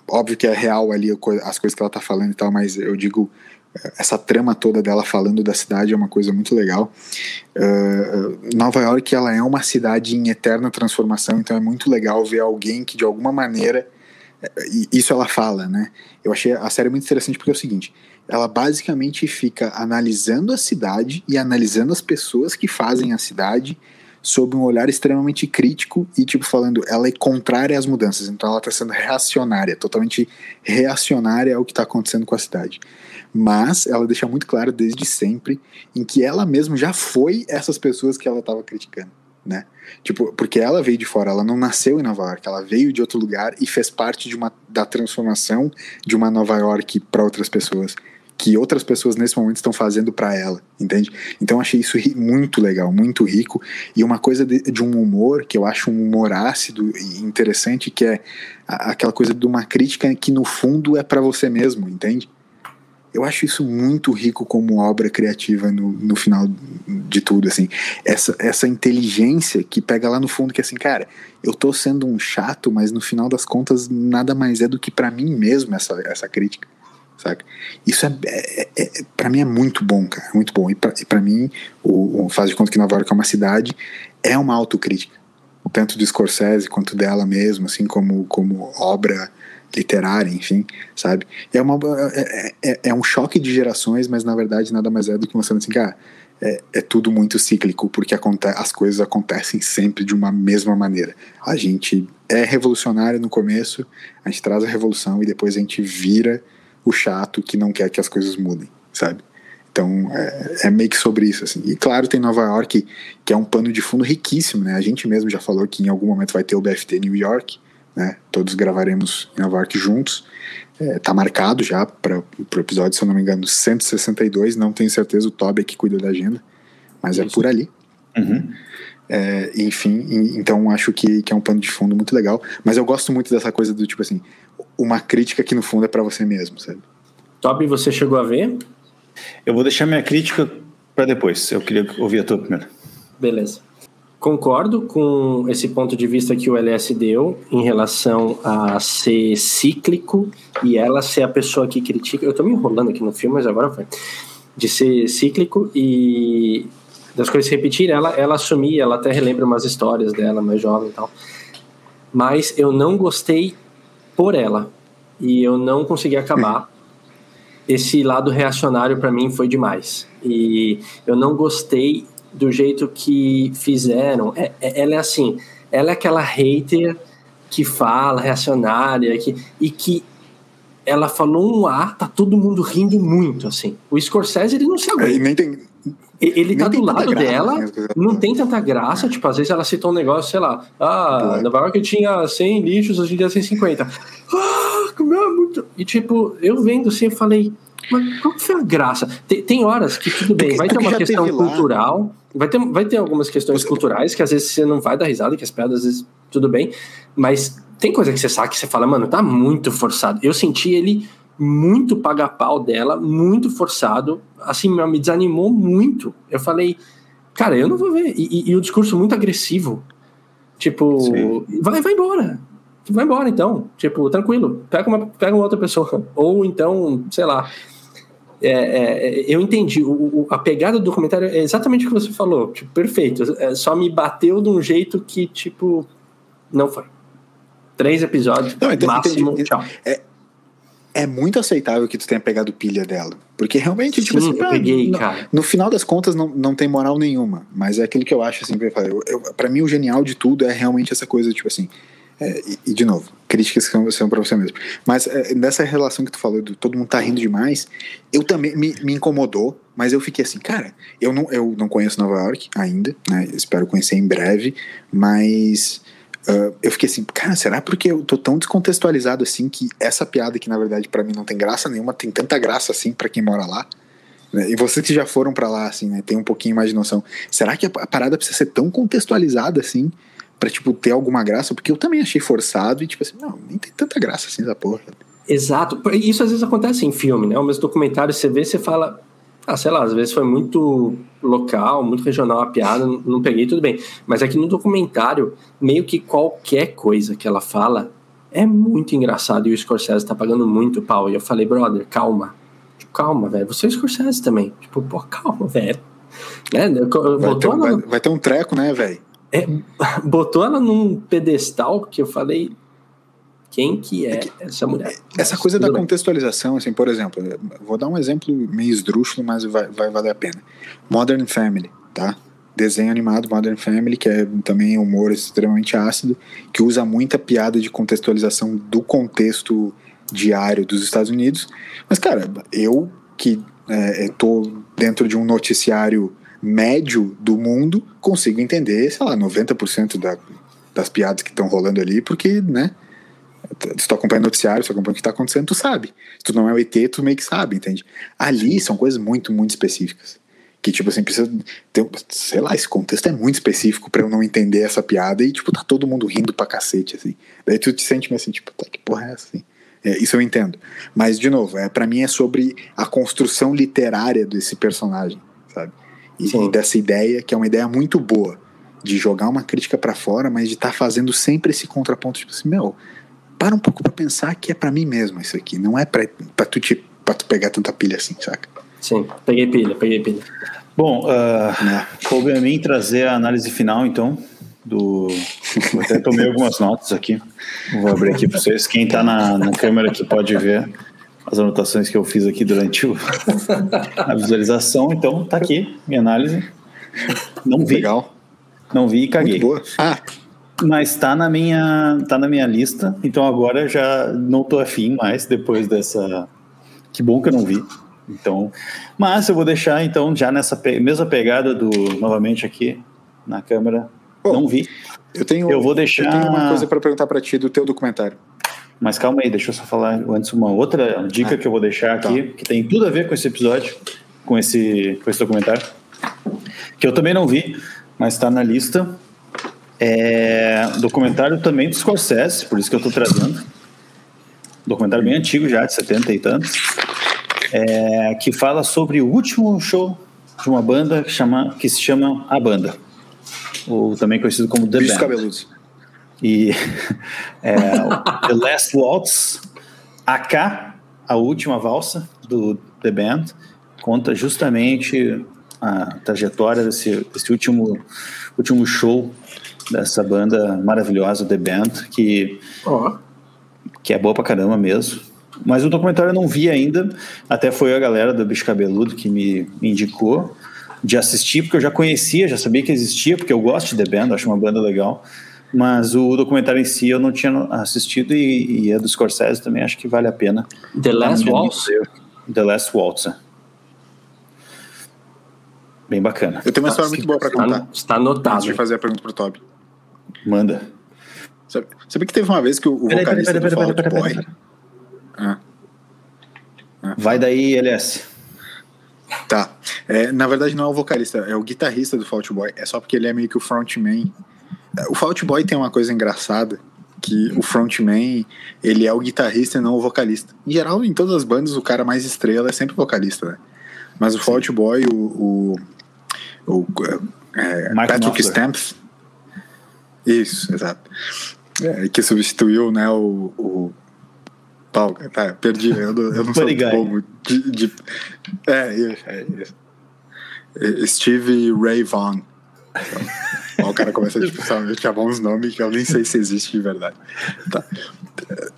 óbvio que é real ali as coisas que ela tá falando e tal, mas eu digo essa trama toda dela falando da cidade é uma coisa muito legal. Uh, Nova York ela é uma cidade em eterna transformação, então é muito legal ver alguém que de alguma maneira isso ela fala, né? Eu achei a série muito interessante porque é o seguinte: ela basicamente fica analisando a cidade e analisando as pessoas que fazem a cidade sob um olhar extremamente crítico e, tipo, falando, ela é contrária às mudanças, então ela está sendo reacionária, totalmente reacionária ao que está acontecendo com a cidade. Mas ela deixa muito claro desde sempre em que ela mesma já foi essas pessoas que ela estava criticando né? Tipo, porque ela veio de fora, ela não nasceu em Nova York, ela veio de outro lugar e fez parte de uma da transformação de uma Nova York para outras pessoas, que outras pessoas nesse momento estão fazendo para ela, entende? Então achei isso muito legal, muito rico e uma coisa de, de, um humor que eu acho um humor ácido e interessante que é aquela coisa de uma crítica que no fundo é para você mesmo, entende? Eu acho isso muito rico como obra criativa no, no final de tudo, assim. Essa, essa inteligência que pega lá no fundo, que assim, cara, eu tô sendo um chato, mas no final das contas nada mais é do que para mim mesmo essa, essa crítica, saca? Isso é, é, é para mim é muito bom, cara, muito bom. E para mim, o, o Faz de Conta que Nova York é uma cidade, é uma autocrítica, tanto do Scorsese quanto dela mesmo, assim, como, como obra literária, enfim, sabe? É, uma, é, é, é, um choque de gerações, mas na verdade nada mais é do que mostrando assim, cara, é, é tudo muito cíclico, porque as coisas acontecem sempre de uma mesma maneira. A gente é revolucionário no começo, a gente traz a revolução e depois a gente vira o chato que não quer que as coisas mudem, sabe? Então é, é, meio que sobre isso assim. E claro, tem Nova York, que é um pano de fundo riquíssimo, né? A gente mesmo já falou que em algum momento vai ter o BFT New York, né? Todos gravaremos em Nova York juntos. É, tá marcado já para o episódio, se eu não me engano, 162. Não tenho certeza, o Toby é que cuida da agenda, mas é Isso. é por ali. Uhum. É, enfim, então acho que, que é um pano de fundo muito legal. Mas eu gosto muito dessa coisa do tipo assim, uma crítica que no fundo é para você mesmo, sabe? Toby, você chegou a ver? Eu vou deixar minha crítica para depois. Eu queria ouvir a tua primeiro. Beleza. Concordo com esse ponto de vista que o LS deu em relação a ser cíclico e ela ser a pessoa que critica. Eu estou me enrolando aqui no filme, mas agora foi. De ser cíclico e das coisas se repetirem, ela, ela assumir, ela até relembra umas histórias dela, mais jovem e tal. Mas eu não gostei por ela e eu não consegui acabar. Esse lado reacionário para mim foi demais. E eu não gostei do jeito que fizeram. É, é, ela é assim, ela é aquela hater que fala, reacionária, que, e que ela falou um A, tá todo mundo rindo muito, assim. O Scorsese, ele não se aguenta. É, nem tem, ele tá do lado graça, dela, né? não tem tanta graça, tipo, às vezes ela citou um negócio, sei lá, ah, Nova York tinha 100 lixos, hoje em dia 150. Ah, como é muito... E tipo, eu vendo assim, eu falei, mas qual que foi a graça? Tem, tem horas que tudo bem, vai ter uma questão cultural, vai ter, vai ter algumas questões culturais que às vezes você não vai dar risada, que as piadas às vezes tudo bem, mas tem coisa que você sabe que você fala, mano, tá muito forçado. Eu senti ele muito paga-pau dela, muito forçado, assim, me desanimou muito. Eu falei, cara, eu não vou ver. E, e, o discurso muito agressivo. Tipo, vai, vai embora. Vai embora então. Tipo, tranquilo. Pega uma, pega uma outra pessoa. Ou então, sei lá. É, é, eu entendi. O, o, a pegada do documentário é exatamente o que você falou. Tipo, perfeito. É, só me bateu de um jeito que, tipo, não foi. Três episódios, não, entendi, máximo, entendi. tchau. É, é muito aceitável que tu tenha pegado pilha dela. Porque realmente, tipo Sim, tipo assim, eu peguei, no, cara. no final das contas, não, não tem moral nenhuma. Mas é aquilo que eu acho, assim, eu, eu, pra mim o genial de tudo é realmente essa coisa, tipo assim, é, e, e, de novo, críticas que são, são para você mesmo. Mas é, nessa relação que tu falou, do todo mundo tá rindo demais, eu também me, me, incomodou, mas eu fiquei assim, cara, eu não, eu não conheço Nova York ainda, né? Espero conhecer em breve, mas Uh, eu fiquei assim, cara, será porque eu tô tão descontextualizado assim que essa piada que na verdade para mim não tem graça nenhuma, tem tanta graça assim para quem mora lá? Né? E vocês que já foram para lá, assim, né, tem um pouquinho mais de noção. Será que a parada precisa ser tão contextualizada assim pra, tipo, ter alguma graça? Porque eu também achei forçado e, tipo assim, não, nem tem tanta graça assim essa porra. Exato. Isso às vezes acontece em filme, né? O mesmo documentário, você vê, você fala, ah, sei lá, às vezes foi muito local, muito regional a piada, não peguei, tudo bem. Mas aqui no documentário, meio que qualquer coisa que ela fala é muito engraçado e o Scorsese tá pagando muito pau. E eu falei, brother, calma. Tipo, calma, velho. Você é o Scorsese também. Tipo, pô, calma, velho. Né? Vai, ter, vai, vai ter um treco, né, velho? É, botou ela num pedestal que eu falei, quem que é, é essa mulher. Essa coisa da bem. contextualização, assim, por exemplo, vou dar um exemplo meio esdrúxulo, mas vai, vai valer a pena. Modern Family, tá? Desenho animado Modern Family, que é também humor extremamente ácido, que usa muita piada de contextualização do contexto diário dos Estados Unidos. Mas, cara, eu que é, tô dentro de um noticiário médio do mundo, consigo entender, sei lá, 90% da, das piadas que estão rolando ali, porque, né, se tu acompanha noticiário, se tu acompanha o que está acontecendo, tu sabe. Se tu não é o ET, tu meio que sabe, entende? Ali são coisas muito, muito específicas. Que, tipo assim, precisa ter, sei lá, esse contexto é muito específico para eu não entender essa piada e, tipo, tá todo mundo rindo pra cacete, assim. Daí tu te sente meio assim, tipo, tá, que porra é essa, assim? É, isso eu entendo. Mas, de novo, é, para mim é sobre a construção literária desse personagem, sabe? E, dessa ideia, que é uma ideia muito boa, de jogar uma crítica para fora, mas de estar tá fazendo sempre esse contraponto, tipo assim, meu, para um pouco para pensar que é para mim mesmo isso aqui, não é para tu, te, pra tu pegar tanta pilha assim, saca? Sim, peguei pilha, peguei pilha. Bom, uh, é. coube a mim trazer a análise final, então, do. Eu até tomei algumas notas aqui. Vou abrir aqui para vocês. Quem está na, na câmera aqui pode ver as anotações que eu fiz aqui durante o, a visualização. Então, tá aqui minha análise. Não vi. Legal. Não vi e caguei. Muito boa. Ah, mas tá na minha, tá na minha lista, então agora já não tô afim mais depois dessa. Que bom que eu não vi. Então, mas eu vou deixar então já nessa pe... mesma pegada do novamente aqui na câmera. Não vi. Eu tenho. Eu vou deixar. Eu tenho uma coisa para perguntar para ti do teu documentário. Mas calma aí, deixa eu só falar antes uma outra dica ah, que eu vou deixar aqui, tá. que tem tudo a ver com esse episódio, com esse, com esse documentário, que eu também não vi, mas está na lista. É, documentário também do Scorsese, por isso que eu estou trazendo. Documentário bem antigo já, de 70 e tantos. É, que fala sobre o último show de uma banda que, chama, que se chama A Banda. Ou também conhecido como The Bichos Band. Cabeludos. E é, The Last Waltz, AK, a última valsa do The Band, conta justamente a trajetória desse, desse último, último show dessa banda maravilhosa, The Band, que, oh. que é boa pra caramba mesmo. Mas o documentário eu não vi ainda, até foi a galera do Bicho Cabeludo que me, indicou de assistir, porque eu já conhecia, já sabia que existia, porque eu gosto de The Band, acho uma banda legal. Mas o documentário em si eu não tinha assistido e, e é do Scorsese também, acho que vale a pena. The Last Waltz? The Last Waltz. É. Bem bacana. Eu tenho uma história muito boa para contar. Está anotado. Antes de fazer a pergunta pro Toby. Manda. Sabe, sabe que teve uma vez que o, o vocalista pera, pera, do Fall Boy... Ah. Ah. Vai daí, LS. Tá. É, na verdade, não é o vocalista, é o guitarrista do Fault Boy. É só porque ele é meio que o frontman. O Fault Boy tem uma coisa engraçada, que o frontman, ele é o guitarrista e não o vocalista. Em geral, em todas as bandas, o cara mais estrela é sempre o vocalista, né? Mas o Fault Boy, o, o, o é, Patrick Stamps, isso, exato. É, que substituiu, né, o, o Pau, tá, perdi, eu não, eu não sou bobo de, de, é, é, é, Steve Ray Vaughan. Então, o cara começa a tipo, chamar uns nomes que eu nem sei se existe de verdade. Tá.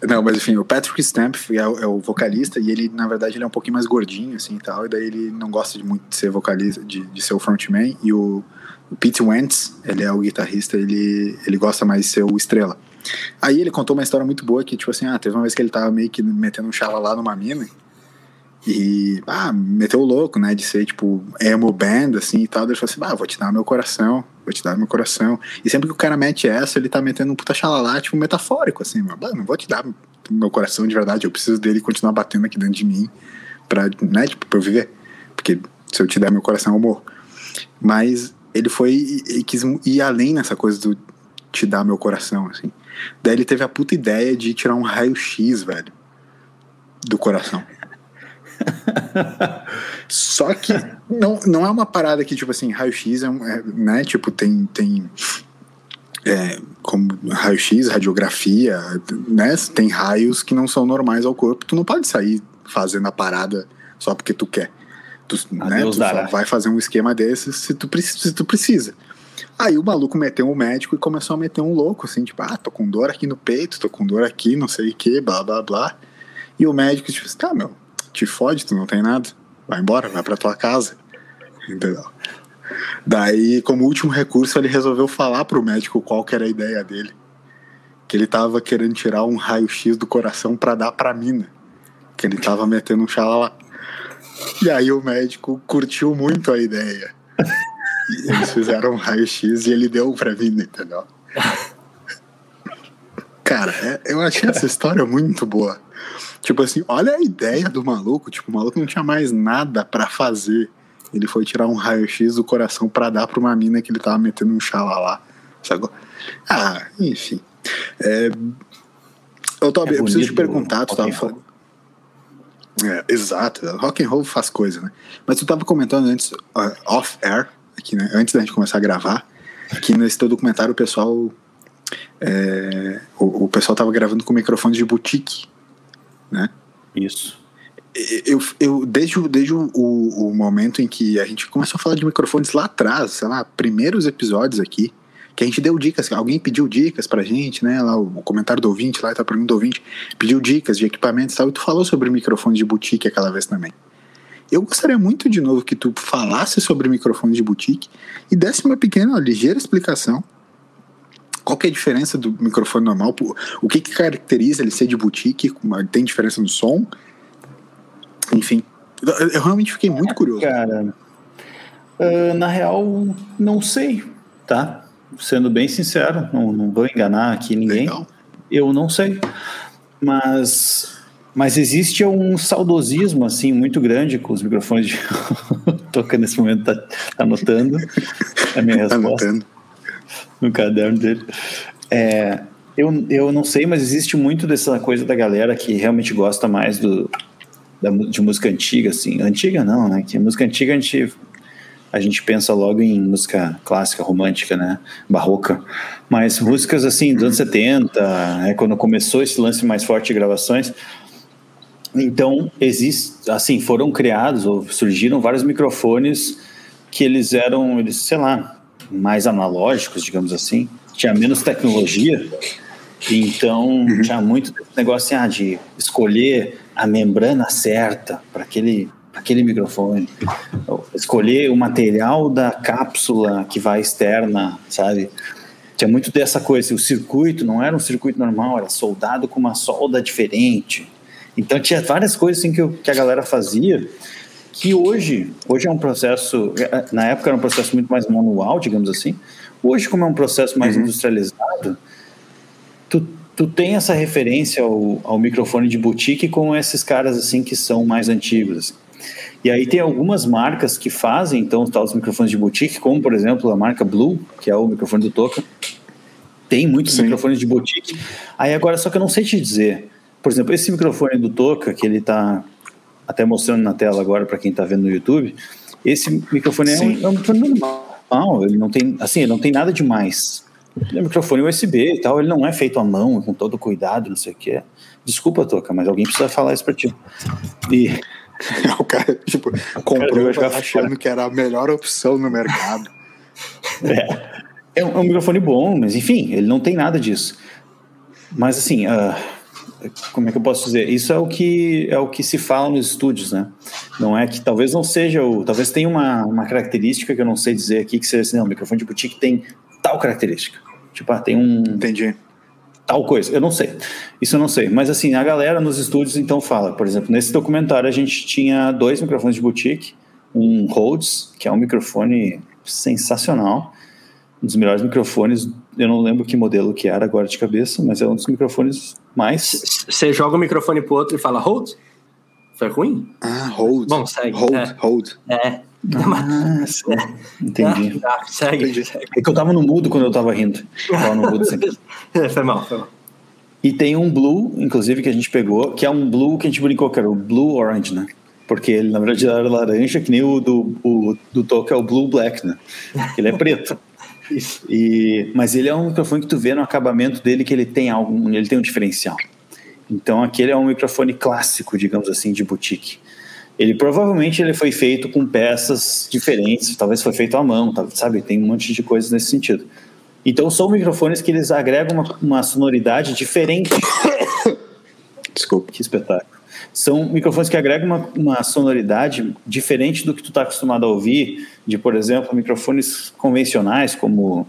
Não, mas enfim, o Patrick Stamp é o, é o, vocalista e ele, na verdade, ele é um pouquinho mais gordinho, assim, e tal, e daí ele não gosta de muito de ser vocalista, de, de ser o frontman, e o o Pete Wentz, ele é o guitarrista, ele, ele gosta mais de ser o estrela. Aí ele contou uma história muito boa que, tipo assim, ah, teve uma vez que ele tava meio que metendo um chala lá numa mina E, ah, meteu o louco, né? De ser, tipo, emo band, assim e tal. Ele falou assim: ah, vou te dar meu coração, vou te dar meu coração. E sempre que o cara mete essa, ele tá metendo um puta xalalá, tipo, metafórico, assim. Mas, não vou te dar meu coração de verdade, eu preciso dele continuar batendo aqui dentro de mim pra, né, tipo, pra eu viver. Porque se eu te der meu coração, eu morro. Mas ele foi e, e quis ir além nessa coisa do te dar meu coração, assim. Daí ele teve a puta ideia de tirar um raio-x, velho, do coração. Só que não, não é uma parada que, tipo assim, raio-x é, um, é, né? Tipo, tem. tem é, como raio-x, radiografia, né? Tem raios que não são normais ao corpo. Tu não pode sair fazendo a parada só porque tu quer. Tu, né, tu só vai fazer um esquema desses se tu, se tu precisa. Aí o maluco meteu um médico e começou a meter um louco, assim, tipo, ah, tô com dor aqui no peito, tô com dor aqui, não sei o que, blá blá blá. E o médico, tipo, tá, meu, te fode, tu não tem nada. Vai embora, vai pra tua casa. Entendeu? Daí, como último recurso, ele resolveu falar pro médico qual que era a ideia dele. Que ele tava querendo tirar um raio-x do coração para dar pra mina. Que ele tava metendo um xalala. E aí o médico curtiu muito a ideia. E eles fizeram um raio-x e ele deu pra mina, entendeu? Cara, é, eu achei essa história muito boa. Tipo assim, olha a ideia do maluco. Tipo, o maluco não tinha mais nada para fazer. Ele foi tirar um raio-x do coração para dar pra uma mina que ele tava metendo um xalala. Sabe? Ah, enfim. É... Eu, tô, é eu preciso te perguntar, tu tava falando. É, exato, rock and roll faz coisa, né? Mas tu tava comentando antes, uh, off-air, aqui, né? Antes da gente começar a gravar, que nesse teu documentário o pessoal. É, o, o pessoal tava gravando com microfones de boutique né? Isso. Eu, eu, desde, desde o, o, momento em que a gente começou a falar de microfones lá atrás, sei lá, primeiros episódios aqui, que a gente deu dicas, alguém pediu dicas pra gente, né? Lá o comentário do ouvinte, lá tá pergunta do ouvinte, pediu dicas de equipamentos e tal, e tu falou sobre microfones de boutique aquela vez também. Eu gostaria muito de novo que tu falasse sobre microfones de boutique e desse uma pequena, ligeira explicação qual que é a diferença do microfone normal? O que, que caracteriza ele ser de boutique? Tem diferença no som? Enfim, eu realmente fiquei muito curioso. Cara, uh, na real, não sei, tá? Sendo bem sincero, não, não vou enganar aqui ninguém. Legal. Eu não sei. Mas mas existe um saudosismo assim muito grande com os microfones de toca nesse momento tá, tá anotando a minha resposta. Anotando no caderno dele. É, eu, eu não sei, mas existe muito dessa coisa da galera que realmente gosta mais do, da, de música antiga, assim. Antiga não, né? Que música antiga a gente, a gente pensa logo em música clássica, romântica, né? Barroca. Mas músicas, assim, dos anos 70, né? quando começou esse lance mais forte de gravações. Então, existe, assim, foram criados ou surgiram vários microfones que eles eram, eles, sei lá, mais analógicos, digamos assim, tinha menos tecnologia, então uhum. tinha muito negócio assim, ah, de escolher a membrana certa para aquele, aquele microfone, escolher o material da cápsula que vai externa, sabe? Tinha muito dessa coisa, o circuito não era um circuito normal, era soldado com uma solda diferente. Então tinha várias coisas assim que, que a galera fazia que hoje, hoje é um processo, na época era um processo muito mais manual, digamos assim. Hoje, como é um processo mais uhum. industrializado, tu, tu tem essa referência ao, ao microfone de boutique com esses caras assim que são mais antigos. Assim. E aí tem algumas marcas que fazem então os microfones de boutique, como por exemplo a marca Blue, que é o microfone do Toca. Tem muitos Sim. microfones de boutique. Aí agora só que eu não sei te dizer. Por exemplo, esse microfone do Toca que ele está até mostrando na tela agora para quem está vendo no YouTube, esse microfone é um, é um, microfone normal, ele não tem, assim, ele não tem nada demais. Ele é um microfone USB e tal, ele não é feito à mão, com todo cuidado, não sei o que. Desculpa, Toca, mas alguém precisa falar isso para ti. E... o cara, tipo, comprou cara achando que era a melhor opção no mercado. É. É um, é um, microfone bom, mas enfim, ele não tem nada disso. Mas assim, uh, como é que eu posso dizer? Isso é o que é o que se fala nos estúdios, né? Não é que talvez não seja o, talvez tenha uma, uma característica que eu não sei dizer aqui que seja assim, não, o microfone de boutique tem tal característica. Tipo, ah, tem um Entendi. tal coisa. Eu não sei. Isso eu não sei. Mas assim, a galera nos estúdios então fala, por exemplo, nesse documentário a gente tinha dois microfones de boutique, um Rhodes, que é um microfone sensacional, um dos melhores microfones. Eu não lembro que modelo que era agora de cabeça, mas é um dos microfones mais. Você joga o microfone pro outro e fala Rhodes? Foi ruim? Ah, hold. Bom, segue. Hold, é. hold. É. Ah, sim. Entendi. Ah, segue, Entendi. segue. É que eu tava no mudo quando eu tava rindo. Eu tava no mudo sempre. foi mal, foi mal. E tem um blue, inclusive, que a gente pegou, que é um blue que a gente brincou, que era o blue orange, né? Porque ele, na verdade, era laranja, que nem o do, o, do Toca é o blue black, né? Ele é preto. E, mas ele é um microfone que tu vê no acabamento dele que ele tem algum, ele tem um diferencial. Então aquele é um microfone clássico, digamos assim, de boutique. Ele provavelmente ele foi feito com peças diferentes, talvez foi feito à mão, tá- sabe? Tem um monte de coisas nesse sentido. Então são microfones que eles agregam uma, uma sonoridade diferente. Desculpa. Que espetáculo. São microfones que agregam uma, uma sonoridade diferente do que tu está acostumado a ouvir, de, por exemplo, microfones convencionais, como.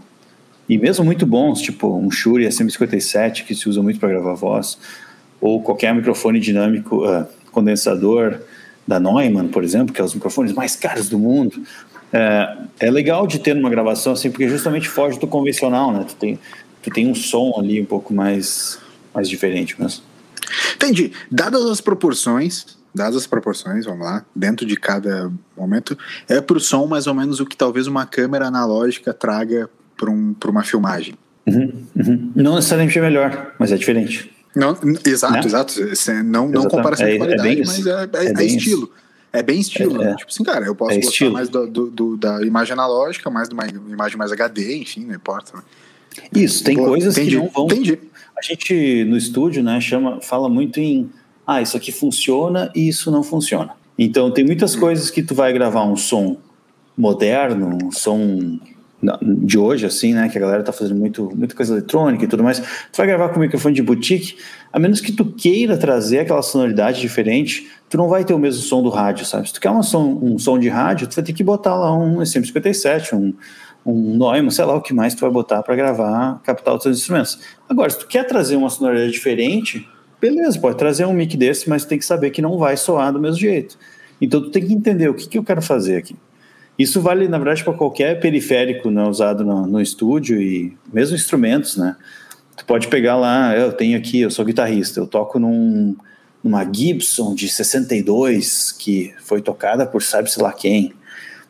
E mesmo muito bons, tipo um Shure SM57, que se usa muito para gravar voz, ou qualquer microfone dinâmico, ah, condensador da Neumann, por exemplo, que é os microfones mais caros do mundo. É, é legal de ter numa gravação assim, porque justamente foge do convencional, né? Tu tem, tu tem um som ali um pouco mais, mais diferente mesmo. Entendi. Dadas as proporções, dadas as proporções, vamos lá, dentro de cada momento, é pro som mais ou menos o que talvez uma câmera analógica traga para um, pra uma filmagem. Uhum, uhum. Não necessariamente é melhor, mas é diferente. Não, exato, Né? exato. É- Não, não Exatamente. comparação É- de é qualidade, bem mas é, é- É é bem estilo. É bem estilo. É, né? é. Tipo assim, cara, eu posso É gostar estilo. mais do, do- do- da imagem analógica, mais de uma imagem mais HD, enfim, não importa. né? Isso, tem Pô, coisas entendi, que não vão. Entendi. A gente no estúdio, né, chama, fala muito em ah, isso aqui funciona e isso não funciona. Então tem muitas Hum. coisas que tu vai gravar um som moderno, um som de hoje, assim, né? Que a galera tá fazendo muito, muita coisa eletrônica e tudo mais. Tu vai gravar com microfone de boutique, a menos que tu queira trazer aquela sonoridade diferente, tu não vai ter o mesmo som do rádio, sabe? Se tu quer um som, um som de rádio, tu vai ter que botar lá um SM57, um, um Neumann, sei lá o que mais tu vai botar para gravar, captar outros instrumentos. Agora, se tu quer trazer uma sonoridade diferente, beleza, pode trazer um mic desse, mas tem que saber que não vai soar do mesmo jeito. Então tu tem que entender o que, que eu quero fazer aqui. Isso vale, na verdade, para qualquer periférico né, usado no, no estúdio e mesmo instrumentos, né? Tu pode pegar lá, eu tenho aqui, eu sou guitarrista, eu toco num, numa Gibson de 62 que foi tocada por sabe-se lá quem.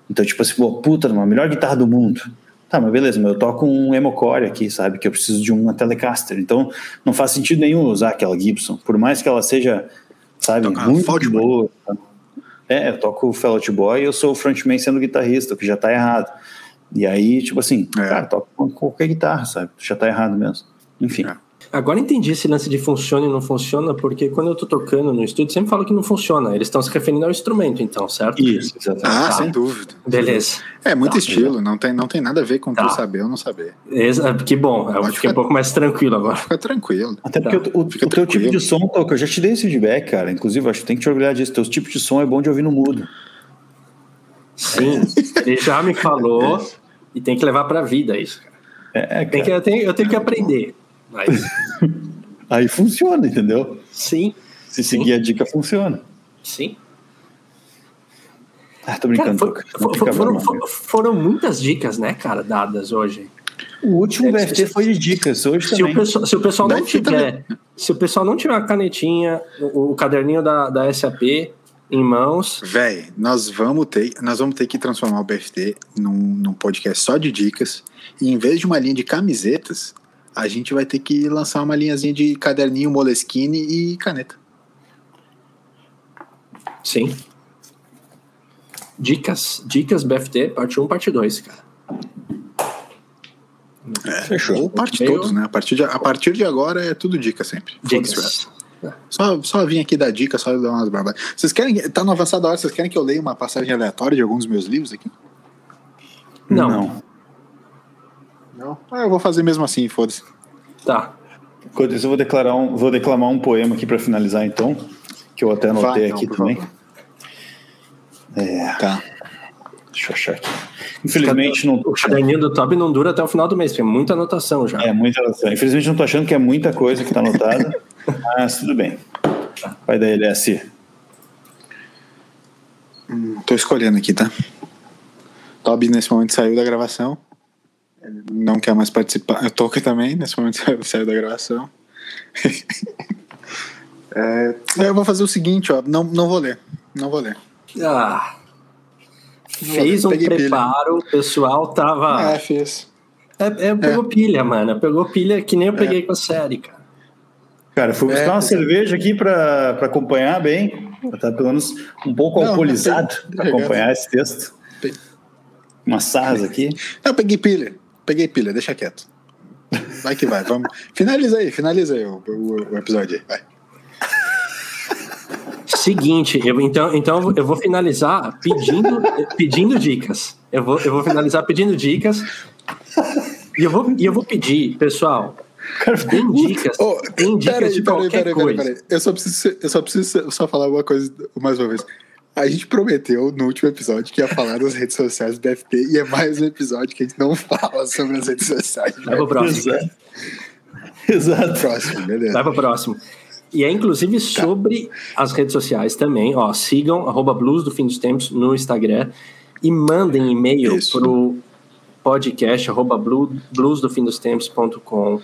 Então, tipo assim, pô, puta, uma melhor guitarra do mundo. Tá, mas beleza, mas eu toco um Emocore aqui, sabe? Que eu preciso de uma Telecaster. Então, não faz sentido nenhum usar aquela Gibson. Por mais que ela seja, sabe, Toca muito Fault boa. tá? É, eu toco o Fallout Boy e eu sou o frontman sendo guitarrista, o que já tá errado. E aí, tipo assim, É. cara, toca qualquer guitarra, sabe? Já tá errado mesmo. Enfim. É. Agora entendi esse lance de funciona e não funciona, porque quando eu tô tocando no estúdio, sempre falo que não funciona. Eles estão se referindo ao instrumento, então, certo? Isso, exatamente. Ah, Tá. sem dúvida. Beleza. É muito Tá. estilo, não tem, não tem nada a ver com Tá. tu saber ou não saber. Exa- Que bom, eu Pode fiquei um pouco mais tranquilo agora. Fica tranquilo. Até porque Tá. o, o, o teu tipo de som, eu já te dei esse feedback, cara. Inclusive, eu acho que tem que te orgulhar disso. Teu tipo de som é bom de ouvir no mudo. Sim, ele já me falou e tem que levar pra vida isso. cara. É, é, Tem que, cara. eu, tenho, eu tenho que aprender. Mas, Aí funciona, entendeu? sim, Se seguir a dica, funciona. sim. Ah, tô Cara, brincando, for-. Não for- fica foram, for- foram muitas dicas, né, cara, dadas hoje. O último É, BFT foi de dicas, hoje Se também. o, pessoal, se o pessoal não tiver, se o pessoal não tiver a canetinha, o, o caderninho da, da SAP em mãos, Véi, nós vamos ter, nós vamos ter que transformar o BFT num, num podcast só de dicas. E em vez de uma linha de camisetas, a gente vai ter que lançar uma linhazinha de caderninho, moleskine e caneta. sim. Dicas, dicas BFT, parte 1, parte 2, cara. Fechou. Ou parte Meio- todos, né? A partir, de, a partir de agora é tudo dica sempre. Dicas. Só, só vim aqui dar dica, só dar umas barbas. Vocês querem. Tá no avançado hora, vocês querem que eu leia uma passagem aleatória de alguns dos meus livros aqui? Não. Não. Não. Ah, eu vou fazer mesmo assim, foda-se. Tá. Enquanto isso, eu vou, declarar um, vou declamar um poema aqui para finalizar, então. Que eu até anotei Vai, então, aqui também. É, Tá. deixa eu achar aqui. Infelizmente não. O caderninho do Toby não dura até o final do mês, tem muita anotação já. É, muita anotação. Infelizmente não tô achando que é muita coisa que tá anotada, mas tudo bem. Vai da LS. Hum, tô escolhendo aqui, tá? Toby nesse momento saiu da gravação. Não quer mais participar. Eu Toca também, nesse momento saiu, da gravação. é, eu vou fazer o seguinte, ó. Não, não vou ler. Não vou ler. Ah. Fez um preparo, o pessoal tava. É, fez. É, é, pegou é. pilha, mano. Pegou pilha que nem eu peguei é. com a série, cara. Cara, fui buscar uma cerveja aqui pra, pra acompanhar bem. Tá pelo menos um pouco não, alcoolizado para acompanhar esse texto. Uma SAS aqui. Não, peguei pilha. Peguei pilha, deixa quieto. Vai que vai. Vamos. Finaliza aí, finaliza aí o, o, o episódio aí. Vai. Seguinte, eu, então, então eu vou finalizar pedindo, pedindo dicas. Eu vou, eu vou finalizar pedindo dicas. E eu vou, e eu vou pedir, pessoal, tem dicas, oh, tem dicas peraí, de qualquer peraí, peraí, coisa. Peraí, Eu só preciso, eu só preciso só falar uma coisa mais uma vez. A gente prometeu no último episódio que ia falar das redes sociais do FT e é mais um episódio que a gente não fala sobre as redes sociais. Vai pro próximo. Exato. Exato. Próximo, beleza. Vai pro próximo. E é inclusive tá. sobre as redes sociais também. Ó, sigam arroba Blues do Fim dos Tempos no Instagram e mandem e-mail pro podcast arroba bluesdofindostempos.com.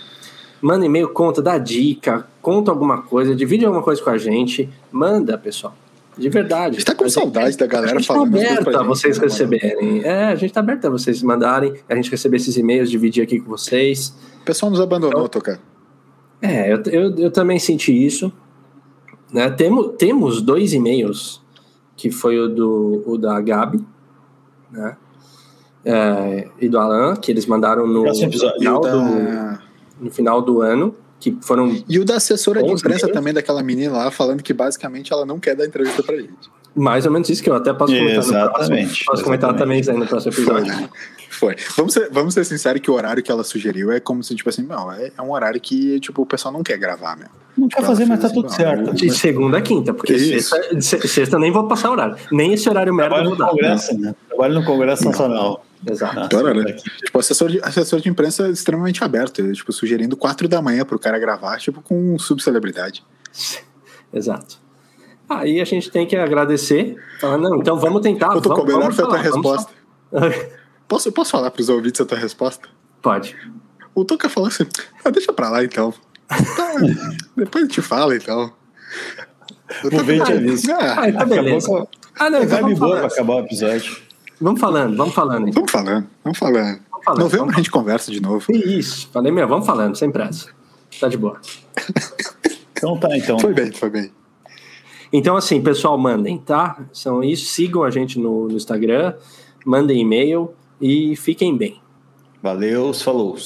Manda e-mail, conta, dá dica, conta alguma coisa, divide alguma coisa com a gente. Manda, pessoal. De verdade. A gente tá com saudade da galera falando. A gente tá aberto a vocês receberem. É, a gente tá aberto a vocês mandarem, a gente receber esses e-mails, dividir aqui com vocês. O pessoal nos abandonou, então, Tocar. É, eu, eu, eu, também senti isso. Né? Temo, temos dois e-mails, que foi o, do, o da Gabi né? É, e do Alan, que eles mandaram no, no final, da... do, no final do ano. Que foram e o da assessora de imprensa também, daquela menina lá, falando que basicamente ela não quer dar entrevista pra gente. Mais ou menos isso que eu até posso comentar exatamente, no próximo. Posso comentar também no próximo episódio. Foi. Vamos ser, vamos ser sinceros que o horário que ela sugeriu é como se, tipo assim, não, é, é um horário que, tipo, o pessoal não quer gravar, meu. Não tipo, quer fazer, mas tá tudo assim, certo. De segunda a quinta, porque sexta, sexta nem vou passar horário. Nem esse horário merda vou dar. Congresso, né? Trabalho no Congresso não. Nacional. Exato. Nossa, né? Tipo, assessor de, assessor de imprensa é extremamente aberto, tipo, sugerindo quatro da manhã pro cara gravar, tipo, com subcelebridade. Exato. Aí a gente tem que agradecer. Falar, não, então vamos tentar. Eu tô vamos, com a tua resposta. Posso, posso falar pros ouvintes a tua resposta? Pode. O Toca falou assim: ah, deixa pra lá então. Tá, depois a gente fala então. Vou ver nisso. Ah, tá beleza. Ah, não, então vamos boa pra acabar o episódio. Vamos falando, vamos falando. Então. Vamos falando, vamos falando. Vamos falando Novembro vamos a gente conversa de novo. Isso, falei meu, vamos falando, sem pressa. Tá de boa. então tá, então. Foi bem, foi bem. Então, assim, pessoal, mandem, tá? São isso. Sigam a gente no, no Instagram, mandem e-mail e fiquem bem. Valeu, falou.